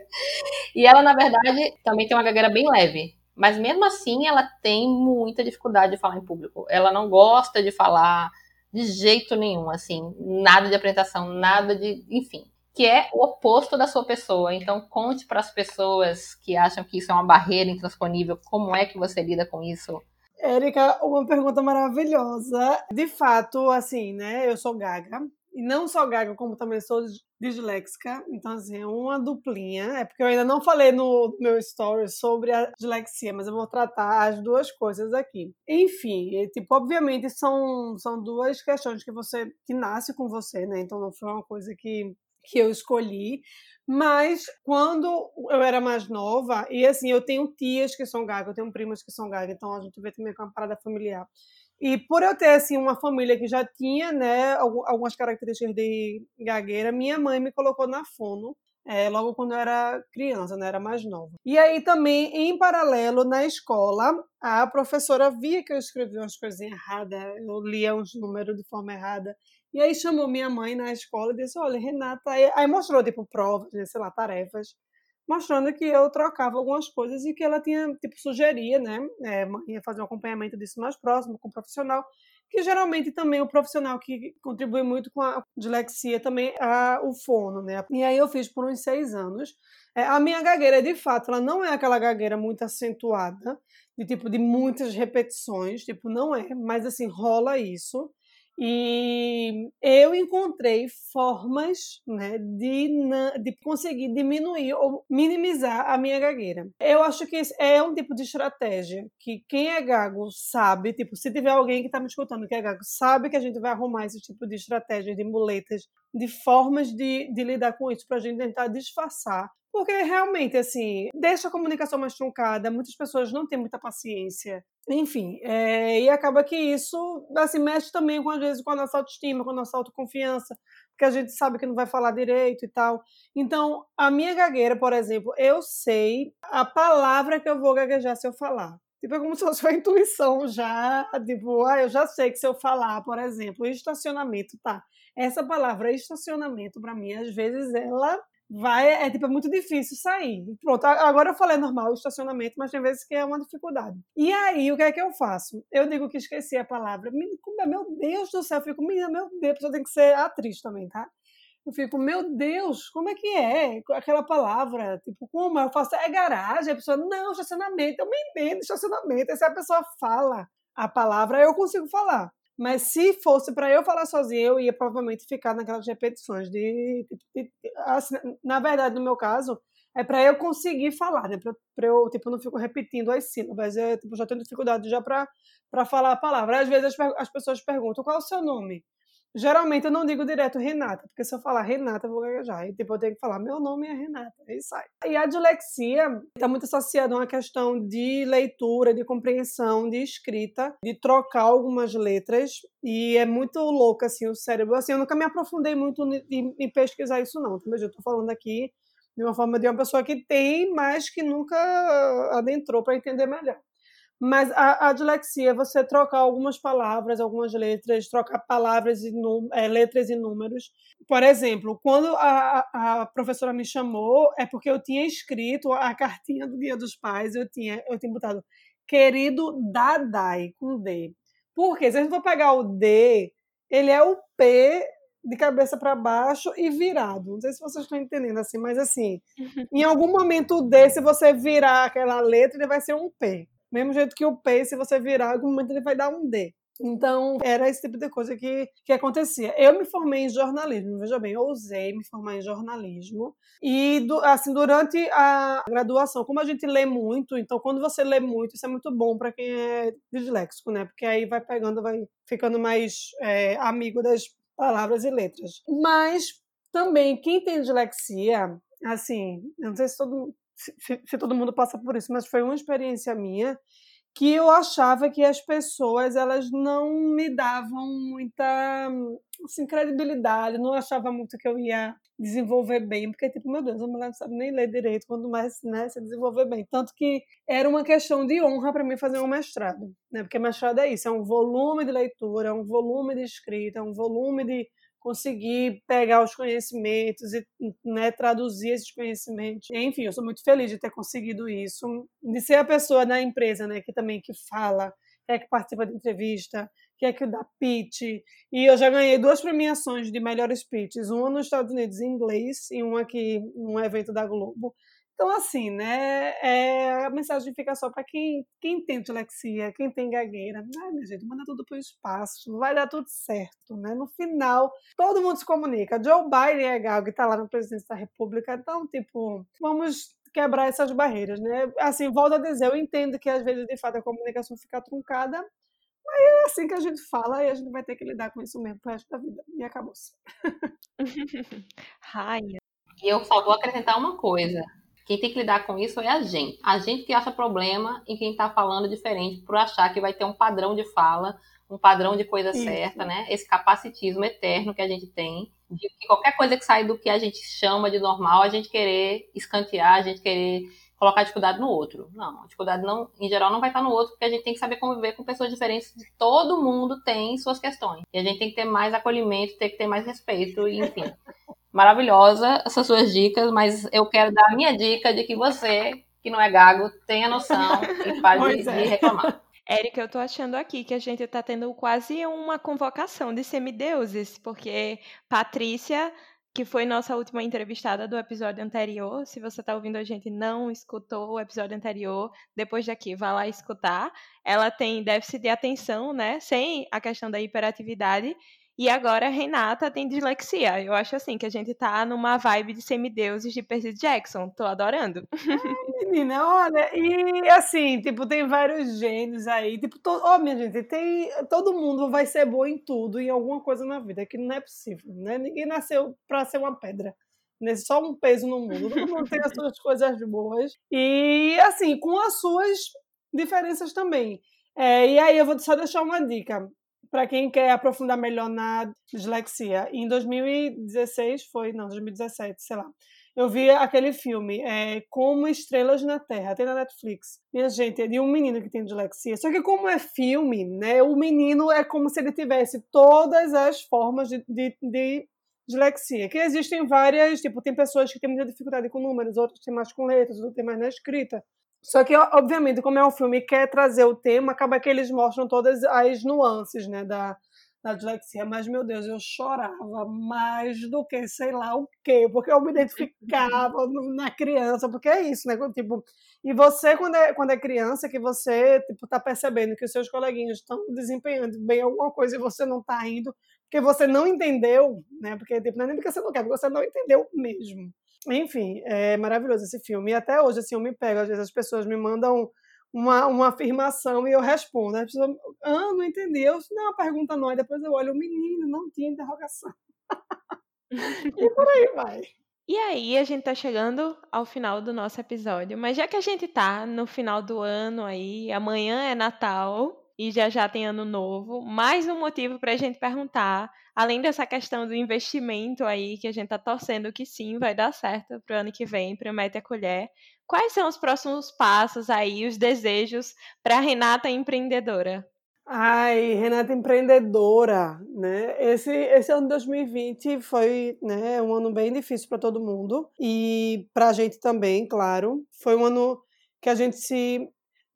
E ela, na verdade, também tem uma gagueira bem leve. Mas mesmo assim, ela tem muita dificuldade de falar em público. Ela não gosta de falar de jeito nenhum, assim, nada de apresentação, nada de, enfim, que é o oposto da sua pessoa. Então, conte para as pessoas que acham que isso é uma barreira intransponível, como é que você lida com isso? Érica, uma pergunta maravilhosa. De fato, assim, né, eu sou gaga, e não só gaga, como também sou disléxica. Então, assim, é uma duplinha. É porque eu ainda não falei no meu story sobre a dislexia, mas eu vou tratar as duas coisas aqui. Enfim, e, tipo, obviamente são, são duas questões que você que nasce com você, né? Então não foi uma coisa que que eu escolhi, mas quando eu era mais nova, e assim, eu tenho tias que são gagas, eu tenho primas que são gagas, então a gente vê também com uma parada familiar. E por eu ter assim uma família que já tinha, né, algumas características de gagueira, minha mãe me colocou na fono. É, logo quando eu era criança, né, era mais nova. E aí também, em paralelo, na escola, a professora via que eu escrevia umas coisas erradas, eu lia uns números de forma errada. E aí chamou minha mãe na escola e disse, olha, Renata... Aí, mostrou, tipo, provas, né, sei lá, tarefas mostrando que eu trocava algumas coisas e que ela tinha, tipo, sugeria, né? É, ia fazer um acompanhamento disso mais próximo com o profissional, que geralmente também o profissional que contribui muito com a dislexia também é o fono, né? E aí eu fiz por uns seis anos. É, a minha gagueira, de fato, ela não é aquela gagueira muito acentuada, de tipo de muitas repetições, tipo, não é, mas assim, rola isso. E eu encontrei formas né, de, de conseguir diminuir ou minimizar a minha gagueira. Eu acho que é um tipo de estratégia que quem é gago sabe, tipo, se tiver alguém que está me escutando que é gago, sabe que a gente vai arrumar esse tipo de estratégia, de muletas, de formas de, de lidar com isso para a gente tentar disfarçar porque realmente, assim, deixa a comunicação mais truncada, muitas pessoas não têm muita paciência. Enfim, é, e acaba que isso, assim, mexe também, com, às vezes, com a nossa autoestima, com a nossa autoconfiança, porque a gente sabe que não vai falar direito e tal. Então, a minha gagueira, por exemplo, eu sei a palavra que eu vou gaguejar se eu falar. Tipo, é como se fosse uma intuição já, tipo, ah, eu já sei que se eu falar, por exemplo, estacionamento, tá? Essa palavra estacionamento, para mim, às vezes, ela vai, é tipo, é muito difícil sair. Pronto, agora eu falei normal, estacionamento, mas tem vezes que é uma dificuldade. E aí, o que é que eu faço? Eu digo que esqueci a palavra. Meu Deus do céu, eu fico, meu Deus, a pessoa tem que ser atriz também, tá? Eu fico, meu Deus, como é que é aquela palavra? Tipo, como? Eu faço, é garagem? A pessoa, não, estacionamento, eu me entendo, estacionamento. Aí se a pessoa fala a palavra, eu consigo falar. Mas se fosse para eu falar sozinha, eu ia provavelmente ficar naquelas repetições de, de, de assim, na verdade, no meu caso, é para eu conseguir falar, né? Para eu, tipo, não fico repetindo as sílabas, eu tipo, já tenho dificuldade já para falar a palavra. Às vezes as, as pessoas perguntam qual é o seu nome. Geralmente eu não digo direto Renata, porque se eu falar Renata, eu vou gaguejar. E tipo, eu tenho que falar, meu nome é Renata, aí sai. E a dislexia está muito associada a uma questão de leitura, de compreensão, de escrita, de trocar algumas letras. E é muito louco, assim, o cérebro. Assim, eu nunca me aprofundei muito em, em pesquisar isso, não. Mas eu tô falando aqui de uma forma de uma pessoa que tem, mas que nunca adentrou para entender melhor. Mas a, a dislexia é você trocar algumas palavras, algumas letras, trocar palavras e é, letras e números. Por exemplo, quando a, a professora me chamou, é porque eu tinha escrito a cartinha do Dia dos Pais, eu tinha, eu tinha botado querido Dadai, com D. Porque se a gente for pegar o D, ele é o P de cabeça para baixo e virado. Não sei se vocês estão entendendo assim, mas assim, em algum momento o D, se você virar aquela letra, ele vai ser um P. Mesmo jeito que o P, se você virar, algum momento ele vai dar um D. Então, era esse tipo de coisa que, que acontecia. Eu me formei em jornalismo, veja bem, eu ousei me formar em jornalismo. E, assim, durante a graduação, como a gente lê muito, então, quando você lê muito, isso é muito bom para quem é disléxico, né? Porque aí vai pegando, vai ficando mais é, amigo das palavras e letras. Mas, também, quem tem dislexia, assim, eu não sei se todo, se, se todo mundo passa por isso, mas foi uma experiência minha que eu achava que as pessoas elas não me davam muita assim, credibilidade, não achava muito que eu ia desenvolver bem, porque tipo, meu Deus, a mulher não sabe nem ler direito, quando mais né, se desenvolver bem. Tanto que era uma questão de honra para mim fazer um mestrado, né? Porque mestrado é isso, é um volume de leitura, é um volume de escrita, é um volume de conseguir pegar os conhecimentos e né, traduzir esses conhecimentos. Enfim, eu sou muito feliz de ter conseguido isso, de ser a pessoa na empresa, né, que também que fala, que é que participa da entrevista, que é que dá pitch. E eu já ganhei duas premiações de melhores pitches, uma nos Estados Unidos em inglês e uma aqui num evento da Globo. Então, assim, né, é, a mensagem fica só para quem, quem tem dislexia, quem tem gagueira. Ai, minha gente, manda tudo para o espaço, vai dar tudo certo, né? No final, todo mundo se comunica. Joe Biden é gago e está lá na presidência da República, então, tipo, vamos quebrar essas barreiras, né? Assim, volto a dizer, eu entendo que às vezes, de fato, a comunicação fica truncada, mas é assim que a gente fala e a gente vai ter que lidar com isso mesmo pro resto da vida. E acabou-se. Raia. E eu só vou acrescentar uma coisa. Quem tem que lidar com isso é a gente. A gente que acha problema em quem está falando diferente, por achar que vai ter um padrão de fala, um padrão de coisa isso. certa, né? Esse capacitismo eterno que a gente tem, de que qualquer coisa que sai do que a gente chama de normal, a gente querer escantear, a gente querer colocar dificuldade no outro. Não, a dificuldade não, em geral não vai estar no outro, porque a gente tem que saber conviver com pessoas diferentes. Todo mundo tem suas questões. E a gente tem que ter mais acolhimento, tem que ter mais respeito, e, enfim maravilhosa essas suas dicas, mas eu quero dar a minha dica de que você, que não é gago, tenha noção e pare de, é. de reclamar. Érica, eu tô achando aqui que a gente tá tendo quase uma convocação de semideuses, porque Patrícia que foi nossa última entrevistada do episódio anterior. Se você está ouvindo a gente e não escutou o episódio anterior, depois daqui vá lá escutar. Ela tem déficit de atenção, né? Sem a questão da hiperatividade. E agora a Renata tem dislexia. Eu acho assim que a gente tá numa vibe de semideuses de Percy Jackson. Tô adorando. menina, olha, e assim, tipo, tem vários gênios aí. Tipo, to... oh, minha gente, tem. Todo mundo vai ser bom em tudo, em alguma coisa na vida, que não é possível, né? Ninguém nasceu pra ser uma pedra. Né? Só um peso no mundo. Todo mundo tem as suas coisas boas. E, assim, com as suas diferenças também. É, e aí eu vou só deixar uma dica para quem quer aprofundar melhor na dislexia. Em 2016 foi, não, 2017, sei lá. Eu vi aquele filme, é, Como Estrelas na Terra, tem na Netflix. Minha gente, é de um menino que tem dislexia. Só que como é filme, né, o menino é como se ele tivesse todas as formas de, de, de dislexia. Que existem várias, tipo, tem pessoas que têm muita dificuldade com números, outros têm mais com letras, outros têm mais na escrita. Só que, obviamente, como é um filme que quer trazer o tema, acaba que eles mostram todas as nuances, né, da, da dislexia. Mas, meu Deus, eu chorava mais do que sei lá o quê, porque eu me identificava na criança, porque é isso, né? Tipo, e você, quando é, quando é criança, que você, tipo, tá percebendo que os seus coleguinhas estão desempenhando bem alguma coisa e você não tá indo, porque você não entendeu, né? Porque, tipo, não é nem porque você não quer, porque você não entendeu mesmo. Enfim, é maravilhoso esse filme. E até hoje, assim, eu me pego, às vezes as pessoas me mandam uma, uma afirmação e eu respondo. As pessoas, ah, não entendi. Eu, não, a pergunta não. E depois eu olho, o menino não tinha interrogação. e por aí vai. E aí, a gente tá chegando ao final do nosso episódio, mas já que a gente tá no final do ano aí, amanhã é Natal, e já já tem ano novo, mais um motivo para a gente perguntar, além dessa questão do investimento aí, que a gente está torcendo que sim, vai dar certo para o ano que vem, promete a colher. Quais são os próximos passos aí, os desejos para Renata empreendedora? Ai, Renata empreendedora, né? Esse, esse ano de 2020 foi né, um ano bem difícil para todo mundo e para a gente também, claro. Foi um ano que a gente se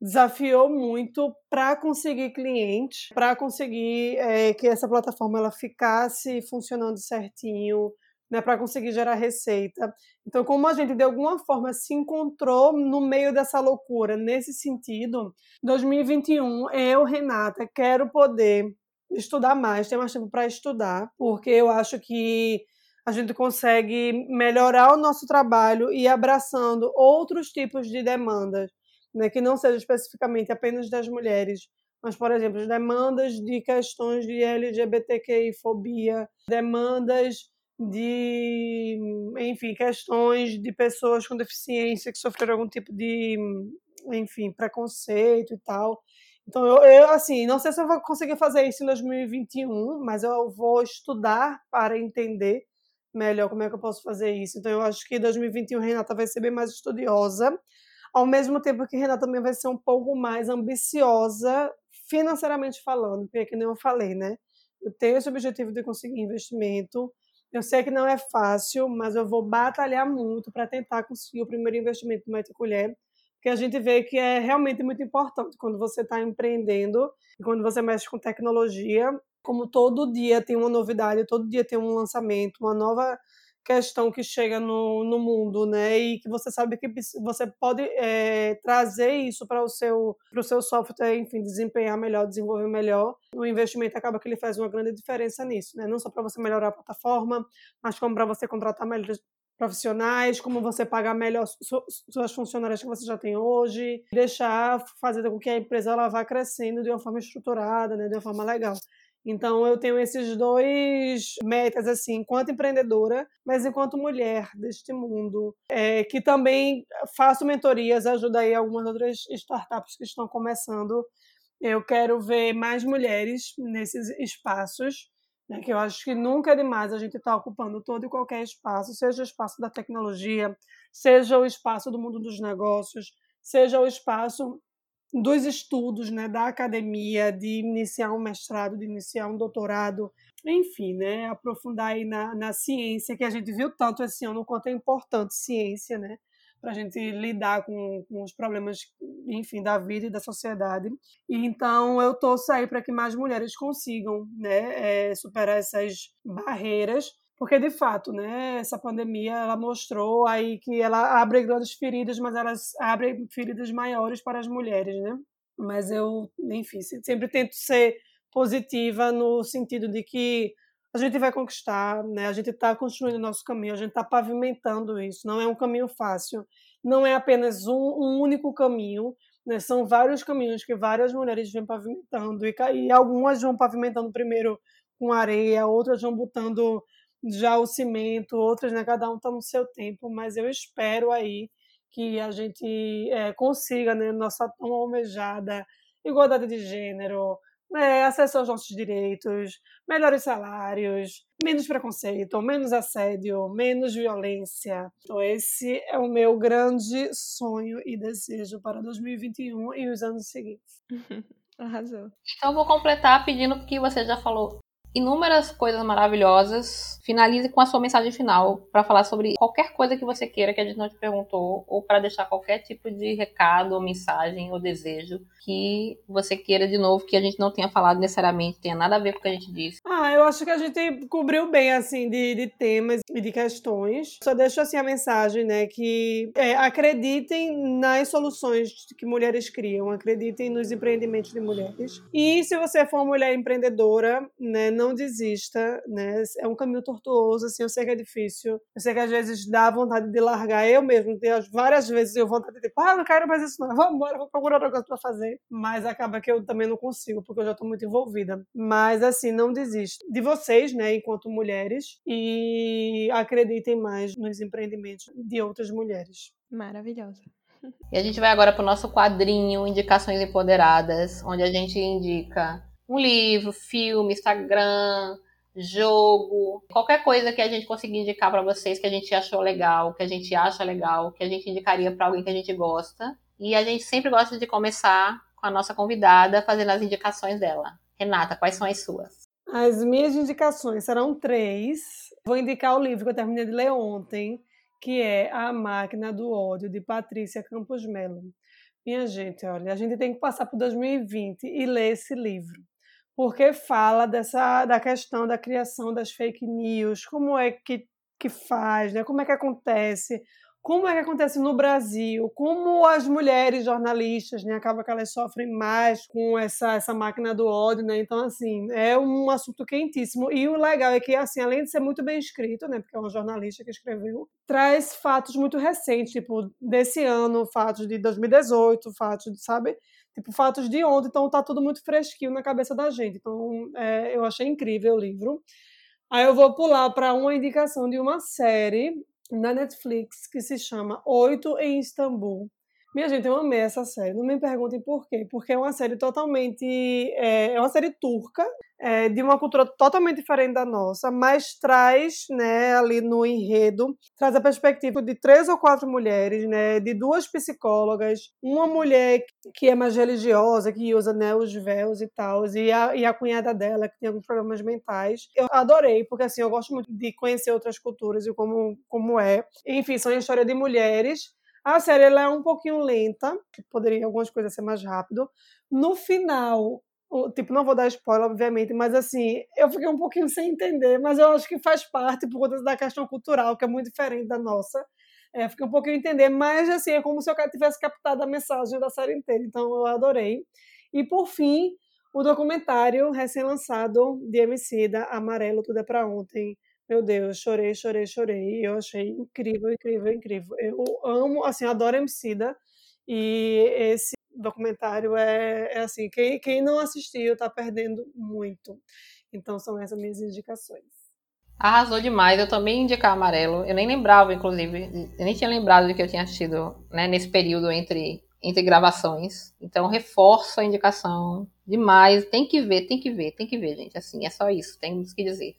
desafiou muito para conseguir clientes, para conseguir é, que essa plataforma ela ficasse funcionando certinho, né, para conseguir gerar receita. Então, como a gente de alguma forma se encontrou no meio dessa loucura, nesse sentido, 2021 eu, Renata, quero poder estudar mais, ter mais tempo para estudar, porque eu acho que a gente consegue melhorar o nosso trabalho e abraçando outros tipos de demandas né, que não seja especificamente apenas das mulheres, mas, por exemplo, demandas de questões de LGBTQI-fobia, demandas de, enfim, questões de pessoas com deficiência que sofreram algum tipo de, enfim, preconceito e tal. Então, eu, eu, assim, não sei se eu vou conseguir fazer isso em 2021, mas eu vou estudar para entender melhor como é que eu posso fazer isso. Então, eu acho que 2021 Renata vai ser bem mais estudiosa ao mesmo tempo que Renata também vai ser um pouco mais ambiciosa financeiramente falando, porque que nem eu falei, né? Eu tenho esse objetivo de conseguir investimento. Eu sei que não é fácil, mas eu vou batalhar muito para tentar conseguir o primeiro investimento do Mete Colher, porque a gente vê que é realmente muito importante quando você está empreendendo e quando você mexe com tecnologia. Como todo dia tem uma novidade, todo dia tem um lançamento, uma nova questão que chega no, no mundo, né? E que você sabe que você pode é, trazer isso para o seu, seu software, enfim, desempenhar melhor, desenvolver melhor. O investimento acaba que ele faz uma grande diferença nisso, né? Não só para você melhorar a plataforma, mas como para você contratar melhores profissionais, como você pagar melhor suas funcionárias que você já tem hoje, deixar fazer com que a empresa ela vá crescendo de uma forma estruturada, né, de uma forma legal. Então eu tenho esses dois metas assim, enquanto empreendedora, mas enquanto mulher deste mundo, é, que também faço mentorias, ajudo aí algumas outras startups que estão começando. Eu quero ver mais mulheres nesses espaços, né, que eu acho que nunca é demais a gente estar tá ocupando todo e qualquer espaço, seja o espaço da tecnologia, seja o espaço do mundo dos negócios, seja o espaço dos estudos, né, da academia, de iniciar um mestrado, de iniciar um doutorado, enfim, né, aprofundar aí na, na ciência, que a gente viu tanto esse ano quanto é importante ciência, né, para a gente lidar com, com, os problemas, enfim, da vida e da sociedade. E então eu torço aí para que mais mulheres consigam, né, é, superar essas barreiras porque de fato, né, essa pandemia ela mostrou aí que ela abre grandes feridas, mas elas abrem feridas maiores para as mulheres, né? Mas eu, enfim, sempre tento ser positiva no sentido de que a gente vai conquistar, né? A gente está construindo o nosso caminho, a gente está pavimentando isso. Não é um caminho fácil, não é apenas um, um único caminho, né? São vários caminhos que várias mulheres vêm pavimentando e, e algumas vão pavimentando primeiro com areia, outras vão botando já o cimento, outras, né? Cada um está no seu tempo, mas eu espero aí que a gente é, consiga, né? Nossa tão almejada igualdade de gênero, é, acesso aos nossos direitos, melhores salários, menos preconceito, menos assédio, menos violência. Então, esse é o meu grande sonho e desejo para 2021 e os anos seguintes. Arrasou. Então, eu vou completar pedindo que você já falou inúmeras coisas maravilhosas. Finalize com a sua mensagem final para falar sobre qualquer coisa que você queira que a gente não te perguntou, ou para deixar qualquer tipo de recado, ou mensagem, ou desejo que você queira de novo que a gente não tenha falado necessariamente, tenha nada a ver com o que a gente disse. Eu acho que a gente cobriu bem, assim, de, de temas e de questões. Só deixo, assim, a mensagem, né, que é, acreditem nas soluções que mulheres criam, acreditem nos empreendimentos de mulheres. E se você for mulher empreendedora, né, não desista, né? É um caminho tortuoso, assim, eu sei que é difícil. Eu sei que às vezes dá vontade de largar. Eu mesmo, várias vezes eu vontade de, ah, não quero mais isso não, vamos embora, vou procurar outra coisa pra fazer. Mas acaba que eu também não consigo, porque eu já tô muito envolvida. Mas, assim, não desista de vocês, né, enquanto mulheres, e acreditem mais nos empreendimentos de outras mulheres. Maravilhosa. E a gente vai agora para o nosso quadrinho Indicações Empoderadas, onde a gente indica um livro, filme, Instagram, jogo, qualquer coisa que a gente conseguir indicar para vocês que a gente achou legal, que a gente acha legal, que a gente indicaria para alguém que a gente gosta. E a gente sempre gosta de começar com a nossa convidada fazendo as indicações dela. Renata, quais são as suas? As minhas indicações serão três. Vou indicar o livro que eu terminei de ler ontem, que é A Máquina do Ódio, de Patrícia Campos Melo. Minha gente, olha, a gente tem que passar por 2020 e ler esse livro porque fala dessa da questão da criação das fake news, como é que, que faz, né? como é que acontece, como é que acontece no Brasil, como as mulheres jornalistas, né, acaba que elas sofrem mais com essa, essa máquina do ódio, né? Então, assim, é um assunto quentíssimo. E o legal é que, assim, além de ser muito bem escrito, né, porque é uma jornalista que escreveu, traz fatos muito recentes, tipo, desse ano, fatos de 2018, fatos, de, sabe? tipo, fatos de ontem, então tá tudo muito fresquinho na cabeça da gente. Então, é, eu achei incrível o livro. Aí eu vou pular para uma indicação de uma série na Netflix que se chama Oito em Istambul. Minha gente, eu amei essa série. Não me perguntem por quê. Porque é uma série totalmente. É, é uma série turca, é, de uma cultura totalmente diferente da nossa, mas traz, né, ali no enredo, traz a perspectiva de três ou quatro mulheres, né, de duas psicólogas, uma mulher que é mais religiosa, que usa né, os véus e tal, e a, e a cunhada dela, que tem alguns problemas mentais. Eu adorei, porque assim, eu gosto muito de conhecer outras culturas e como, como é. Enfim, são a história de mulheres a série ela é um pouquinho lenta, poderia algumas coisas ser mais rápido. No final, tipo, não vou dar spoiler, obviamente, mas assim, eu fiquei um pouquinho sem entender, mas eu acho que faz parte por conta da questão cultural, que é muito diferente da nossa. É, fiquei um pouquinho entender, mas assim, é como se eu tivesse captado a mensagem da série inteira, então eu adorei. E por fim, o documentário recém-lançado de Emicida, Amarelo, Tudo é Pra Ontem, meu Deus, chorei, chorei, chorei. Eu achei incrível, incrível, incrível. Eu amo, assim, adoro Emicida. E esse documentário é, é assim, quem, quem não assistiu tá perdendo muito. Então são essas minhas indicações. Arrasou demais, eu também indicar amarelo. Eu nem lembrava, inclusive, eu nem tinha lembrado de que eu tinha assistido né, nesse período entre, entre gravações. Então reforço a indicação demais. Tem que ver, tem que ver, tem que ver, gente. Assim, é só isso, temos que dizer.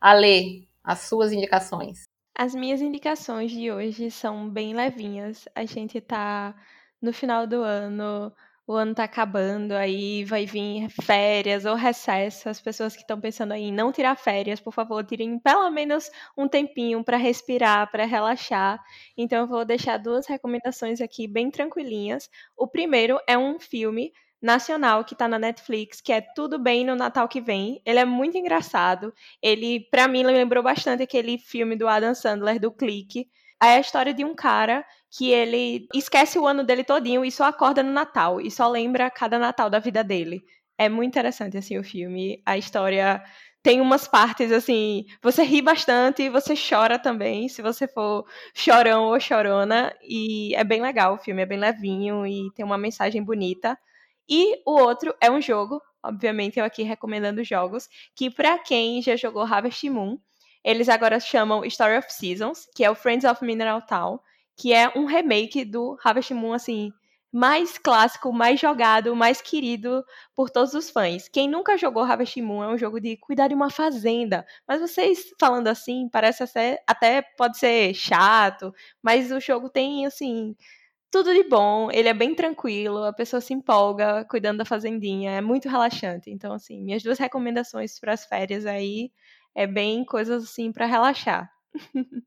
Ale, as suas indicações. As minhas indicações de hoje são bem levinhas. A gente tá no final do ano, o ano tá acabando, aí vai vir férias ou recesso. As pessoas que estão pensando em não tirar férias, por favor, tirem pelo menos um tempinho para respirar, para relaxar. Então eu vou deixar duas recomendações aqui bem tranquilinhas. O primeiro é um filme nacional que tá na Netflix, que é Tudo Bem no Natal que Vem. Ele é muito engraçado. Ele, para mim, lembrou bastante aquele filme do Adam Sandler, do Clique. É a história de um cara que ele esquece o ano dele todinho e só acorda no Natal. E só lembra cada Natal da vida dele. É muito interessante, assim, o filme. A história tem umas partes assim, você ri bastante e você chora também, se você for chorão ou chorona, e é bem legal o filme, é bem levinho e tem uma mensagem bonita. E o outro é um jogo, obviamente eu aqui recomendando jogos, que para quem já jogou Harvest Moon, eles agora chamam Story of Seasons, que é o Friends of Mineral Town, que é um remake do Harvest Moon, assim, mais clássico, mais jogado, mais querido por todos os fãs. Quem nunca jogou Harvest Moon é um jogo de cuidar de uma fazenda. Mas vocês falando assim, parece até pode ser chato, mas o jogo tem assim tudo de bom, ele é bem tranquilo, a pessoa se empolga cuidando da fazendinha, é muito relaxante. Então, assim, minhas duas recomendações para as férias aí é bem coisas assim para relaxar.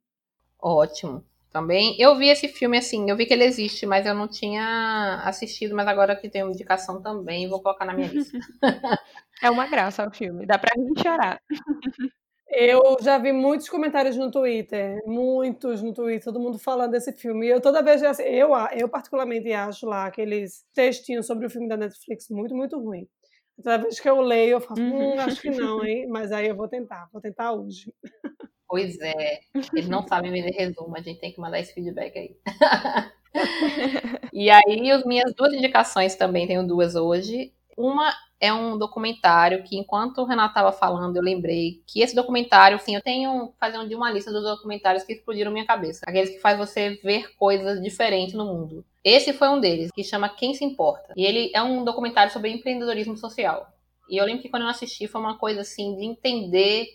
Ótimo. Também eu vi esse filme assim, eu vi que ele existe, mas eu não tinha assistido, mas agora que tem uma indicação também, vou colocar na minha lista. é uma graça o filme, dá pra gente chorar. Eu já vi muitos comentários no Twitter, muitos no Twitter, todo mundo falando desse filme. E eu toda vez, eu, eu particularmente acho lá aqueles textinhos sobre o filme da Netflix muito, muito ruim. Toda vez que eu leio, eu falo, hum, uhum. acho que não, hein? Mas aí eu vou tentar, vou tentar hoje. Pois é, eles não sabem vender resumo, a gente tem que mandar esse feedback aí. e aí, as minhas duas indicações também, tenho duas hoje. Uma é um documentário que, enquanto o Renato estava falando, eu lembrei que esse documentário, assim, eu tenho fazendo de uma lista dos documentários que explodiram minha cabeça. Aqueles que faz você ver coisas diferentes no mundo. Esse foi um deles, que chama Quem Se Importa. E ele é um documentário sobre empreendedorismo social. E eu lembro que quando eu assisti foi uma coisa assim de entender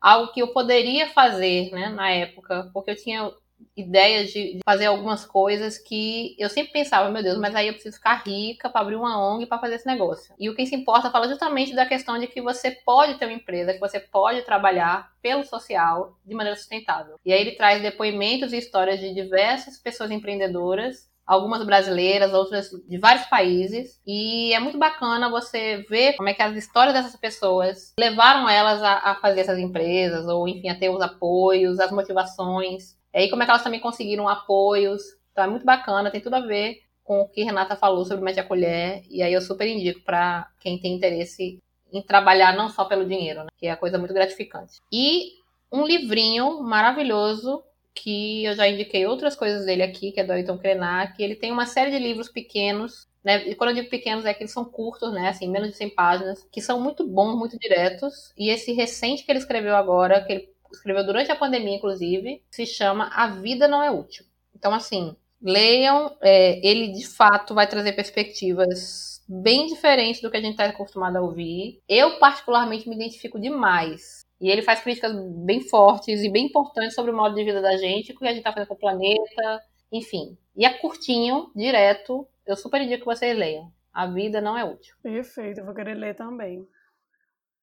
algo que eu poderia fazer, né, na época, porque eu tinha ideias de, fazer algumas coisas que eu sempre pensava, meu Deus, mas aí eu preciso ficar rica para abrir uma ONG para fazer esse negócio. E o que se importa fala justamente da questão de que você pode ter uma empresa, que você pode trabalhar pelo social de maneira sustentável. E aí ele traz depoimentos e histórias de diversas pessoas empreendedoras algumas brasileiras, outras de vários países. E é muito bacana você ver como é que as histórias dessas pessoas levaram elas a, a fazer essas empresas, ou enfim, a ter os apoios, as motivações. E aí como é que elas também conseguiram apoios. Então é muito bacana, tem tudo a ver com o que Renata falou sobre Mete a Colher. E aí eu super indico para quem tem interesse em trabalhar não só pelo dinheiro, né? que é coisa muito gratificante. E um livrinho maravilhoso que eu já indiquei outras coisas dele aqui, que é do Ayrton Krenak, ele tem uma série de livros pequenos, né? E quando eu digo pequenos é que eles são curtos, né? Assim, menos de 100 páginas, que são muito bons, muito diretos. E esse recente que ele escreveu agora, que ele escreveu durante a pandemia, inclusive, se chama A Vida Não É Útil. Então, assim, leiam. É, ele, de fato, vai trazer perspectivas bem diferentes do que a gente está acostumado a ouvir. Eu, particularmente, me identifico demais. E ele faz críticas bem fortes e bem importantes sobre o modo de vida da gente, o que a gente está fazendo com o planeta, enfim. E é curtinho, direto. Eu super indico que vocês leiam. A vida não é útil. Perfeito, eu vou querer ler também.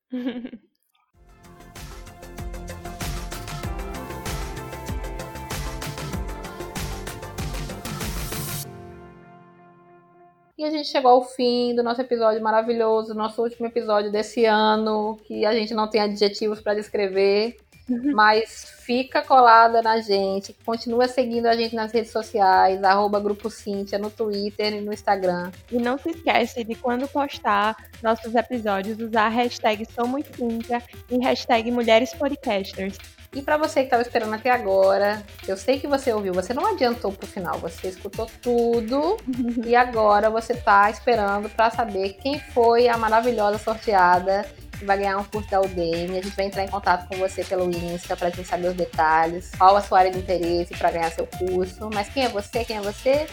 E a gente chegou ao fim do nosso episódio maravilhoso, nosso último episódio desse ano, que a gente não tem adjetivos para descrever, uhum. mas fica colada na gente, continua seguindo a gente nas redes sociais, arroba Grupo Cíntia, no Twitter e no Instagram. E não se esquece de quando postar nossos episódios, usar a hashtag Somos Cíntia e hashtag Mulheres Podcasters. E para você que estava esperando até agora, eu sei que você ouviu, você não adiantou pro final, você escutou tudo e agora você tá esperando para saber quem foi a maravilhosa sorteada que vai ganhar um curso da Udemy. A gente vai entrar em contato com você pelo Insta pra gente saber os detalhes, qual a sua área de interesse para ganhar seu curso. Mas quem é você? Quem é você?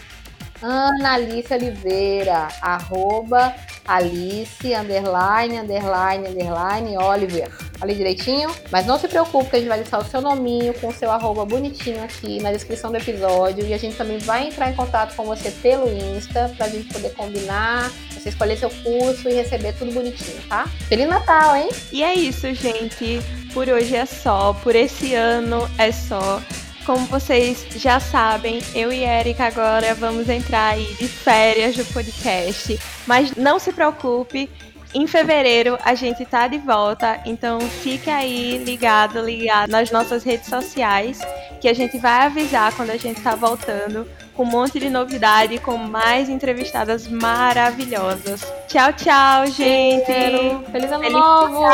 Ana Alice Oliveira, arroba Alice, underline, underline, underline, Oliver. Falei direitinho? Mas não se preocupe que a gente vai deixar o seu nominho com o seu arroba bonitinho aqui na descrição do episódio. E a gente também vai entrar em contato com você pelo Insta pra gente poder combinar, você escolher seu curso e receber tudo bonitinho, tá? Feliz Natal, hein? E é isso, gente. Por hoje é só. Por esse ano é só. Como vocês já sabem, eu e Erika agora vamos entrar aí de férias do podcast. Mas não se preocupe, em fevereiro a gente tá de volta, então fique aí ligado, ligado nas nossas redes sociais, que a gente vai avisar quando a gente tá voltando com um monte de novidade, com mais entrevistadas maravilhosas. Tchau, tchau, gente! Feliz ano Feliz novo!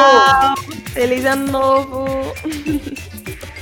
Feliz ano novo!